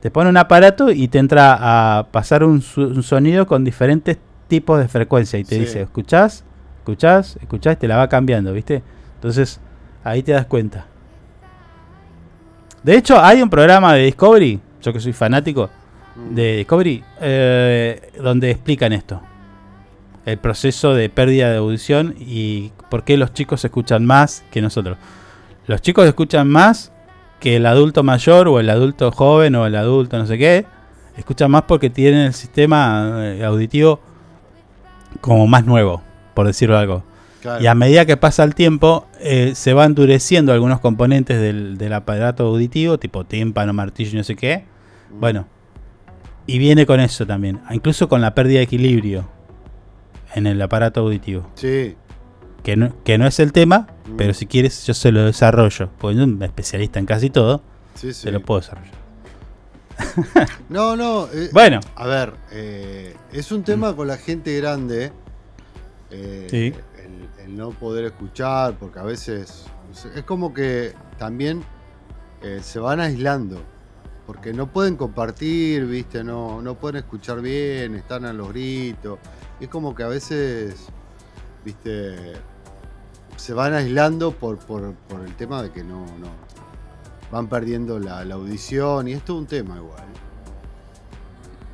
Te pone un aparato y te entra a pasar un, su- un sonido con diferentes tipos de frecuencia y te Sí. dice, escuchás, escuchás, escuchás, y te la va cambiando, ¿viste? Entonces, ahí te das cuenta. De hecho, hay un programa de Discovery, yo que soy fanático de Discovery, eh, donde explican esto. El proceso de pérdida de audición y por qué los chicos escuchan más que nosotros. Los chicos escuchan más que el adulto mayor o el adulto joven o el adulto no sé qué. Escuchan más porque tienen el sistema eh, auditivo como más nuevo, por decirlo algo. Claro. Y a medida que pasa el tiempo, eh, se va endureciendo algunos componentes del, del aparato auditivo, tipo tímpano, martillo y no sé qué. Bueno, y viene con eso también, incluso con la pérdida de equilibrio en el aparato auditivo. Sí. Que no, que no es el tema, Mm. pero si quieres yo se lo desarrollo. Porque soy un especialista en casi todo, Sí, sí. se lo puedo desarrollar. No, no. eh, Bueno. A ver, eh, es un tema con la gente grande. eh, Sí. El, no poder escuchar, porque a veces es como que también eh, se van aislando. Porque no pueden compartir, ¿viste? No, no pueden escuchar bien, están a los gritos. Es como que a veces, ¿viste? Se van aislando por, por, por el tema de que no, no, van perdiendo la, la audición y esto es un tema igual.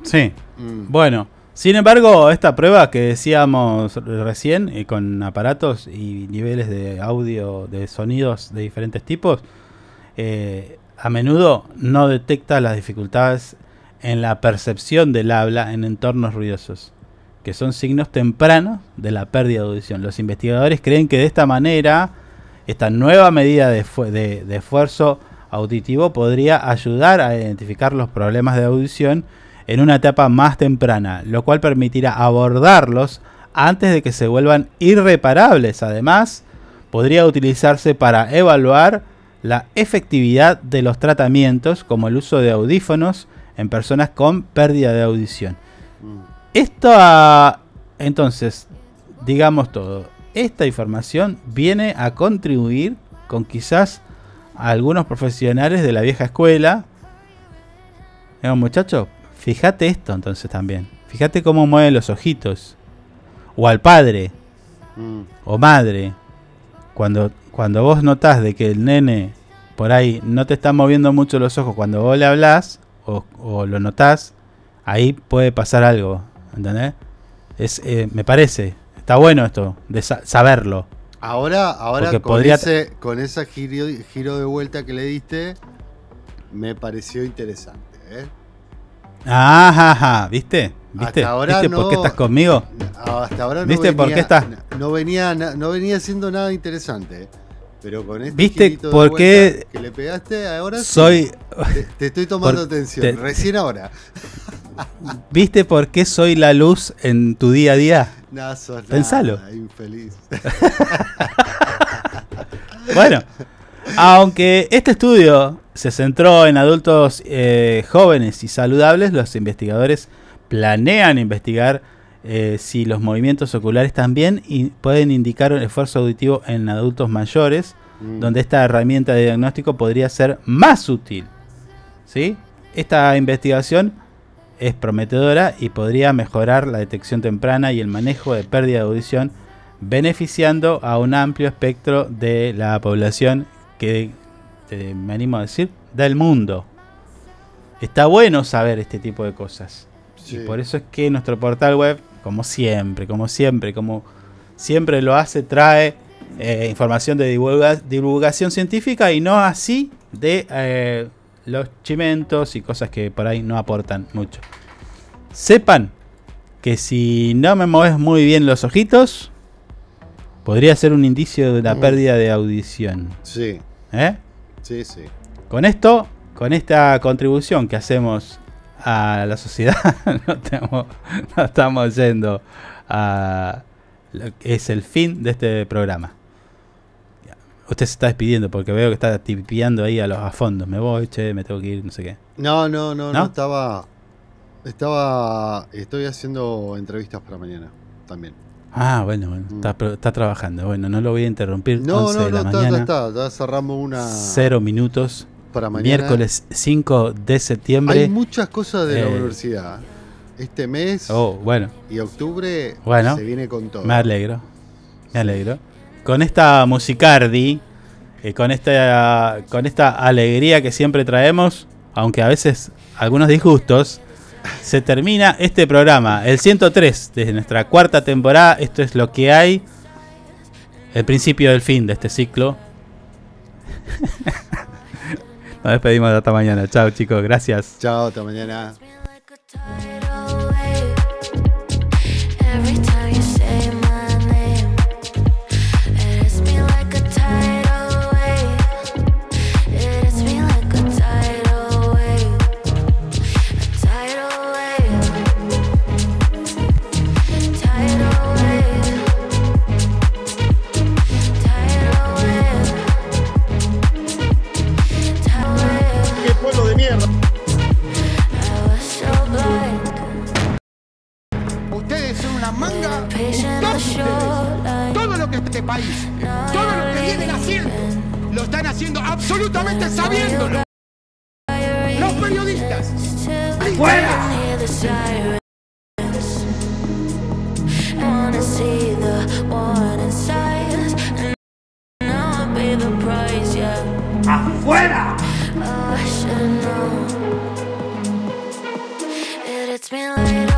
Sí. Mm. Bueno, sin embargo, esta prueba que decíamos recién, eh, con aparatos y niveles de audio, de sonidos de diferentes tipos, eh, a menudo no detecta las dificultades en la percepción del habla en entornos ruidosos, que son signos tempranos de la pérdida de audición. Los investigadores creen que de esta manera, esta nueva medida de esfuerzo auditivo podría ayudar a identificar los problemas de audición en una etapa más temprana, lo cual permitirá abordarlos antes de que se vuelvan irreparables. Además, podría utilizarse para evaluar la efectividad de los tratamientos como el uso de audífonos en personas con pérdida de audición. Esto, ah, entonces, digamos todo, esta información viene a contribuir con quizás a algunos profesionales de la vieja escuela. Digamos, muchachos, fíjate esto entonces también. Fíjate cómo mueven los ojitos. O al padre Mm. o madre, cuando, cuando vos notás de que el nene por ahí no te está moviendo mucho los ojos cuando vos le hablás o, o lo notás, ahí puede pasar algo, ¿entendés? Es, eh, me parece, está bueno esto, de sa- saberlo. Ahora, ahora Porque con, podría- ese, con ese giro, giro de vuelta que le diste, me pareció interesante. ¿eh? Ajá, ¿viste? ¿Viste? Hasta ahora ¿Viste por qué no- estás conmigo? Hasta ahora no ¿Viste venía, por qué estás? No venía, no venía haciendo nada interesante. Pero con este ¿Viste por qué que le pegaste, ahora sí. soy- Te, te estoy tomando Por- atención, te- recién ahora. ¿Viste por qué soy la luz en tu día a día? No, sos Pensalo. nada, infeliz. Bueno, aunque este estudio se centró en adultos eh, jóvenes y saludables, los investigadores planean investigar eh, si los movimientos oculares también pueden indicar un esfuerzo auditivo en adultos mayores, Mm. donde esta herramienta de diagnóstico podría ser más útil. ¿Sí? Esta investigación es prometedora y podría mejorar la detección temprana y el manejo de pérdida de audición, beneficiando a un amplio espectro de la población que, eh, me animo a decir, del mundo. Está bueno saber este tipo de cosas. Sí. Y por eso es que nuestro portal web, como siempre, como siempre, como siempre lo hace, trae eh, información de divulga- divulgación científica y no así de eh, los chimentos y cosas que por ahí no aportan mucho. Sepan que si no me mueves muy bien los ojitos, podría ser un indicio de una Mm. pérdida de audición. Sí, ¿Eh? Sí, sí. Con esto, con esta contribución que hacemos a la sociedad, no estamos, no estamos yendo a lo que es el fin de este programa. Usted se está despidiendo porque veo que está tipeando ahí a los a fondos. Me voy, che, me tengo que ir, no sé qué. No, no, no, no, ¿No? estaba. Estaba. Estoy haciendo entrevistas para mañana también. Ah, bueno, bueno, está, pro- está trabajando. Bueno, no lo voy a interrumpir. Mm. No, 11 no, de no, la está, mañana. está, está, ya cerramos una. Cero minutos. Para mañana. Miércoles 5 de septiembre. Hay muchas cosas de la Eh, universidad. Este mes Oh, bueno. y octubre Bueno, se viene con todo. me alegro. Me alegro. Con esta musicardi, eh, con, esta, con esta alegría que siempre traemos, aunque a veces algunos disgustos, se termina este programa, el 103 de nuestra cuarta temporada. Esto es lo que hay. El principio del fin de este ciclo. Nos despedimos hasta mañana. Chao chicos, gracias. Chao, hasta mañana. Todos ustedes. Todo lo que este país, todo lo que vienen haciendo, lo están haciendo absolutamente sabiéndolo. Los periodistas. ¡Fuera! ¡Afuera! Oh, I should've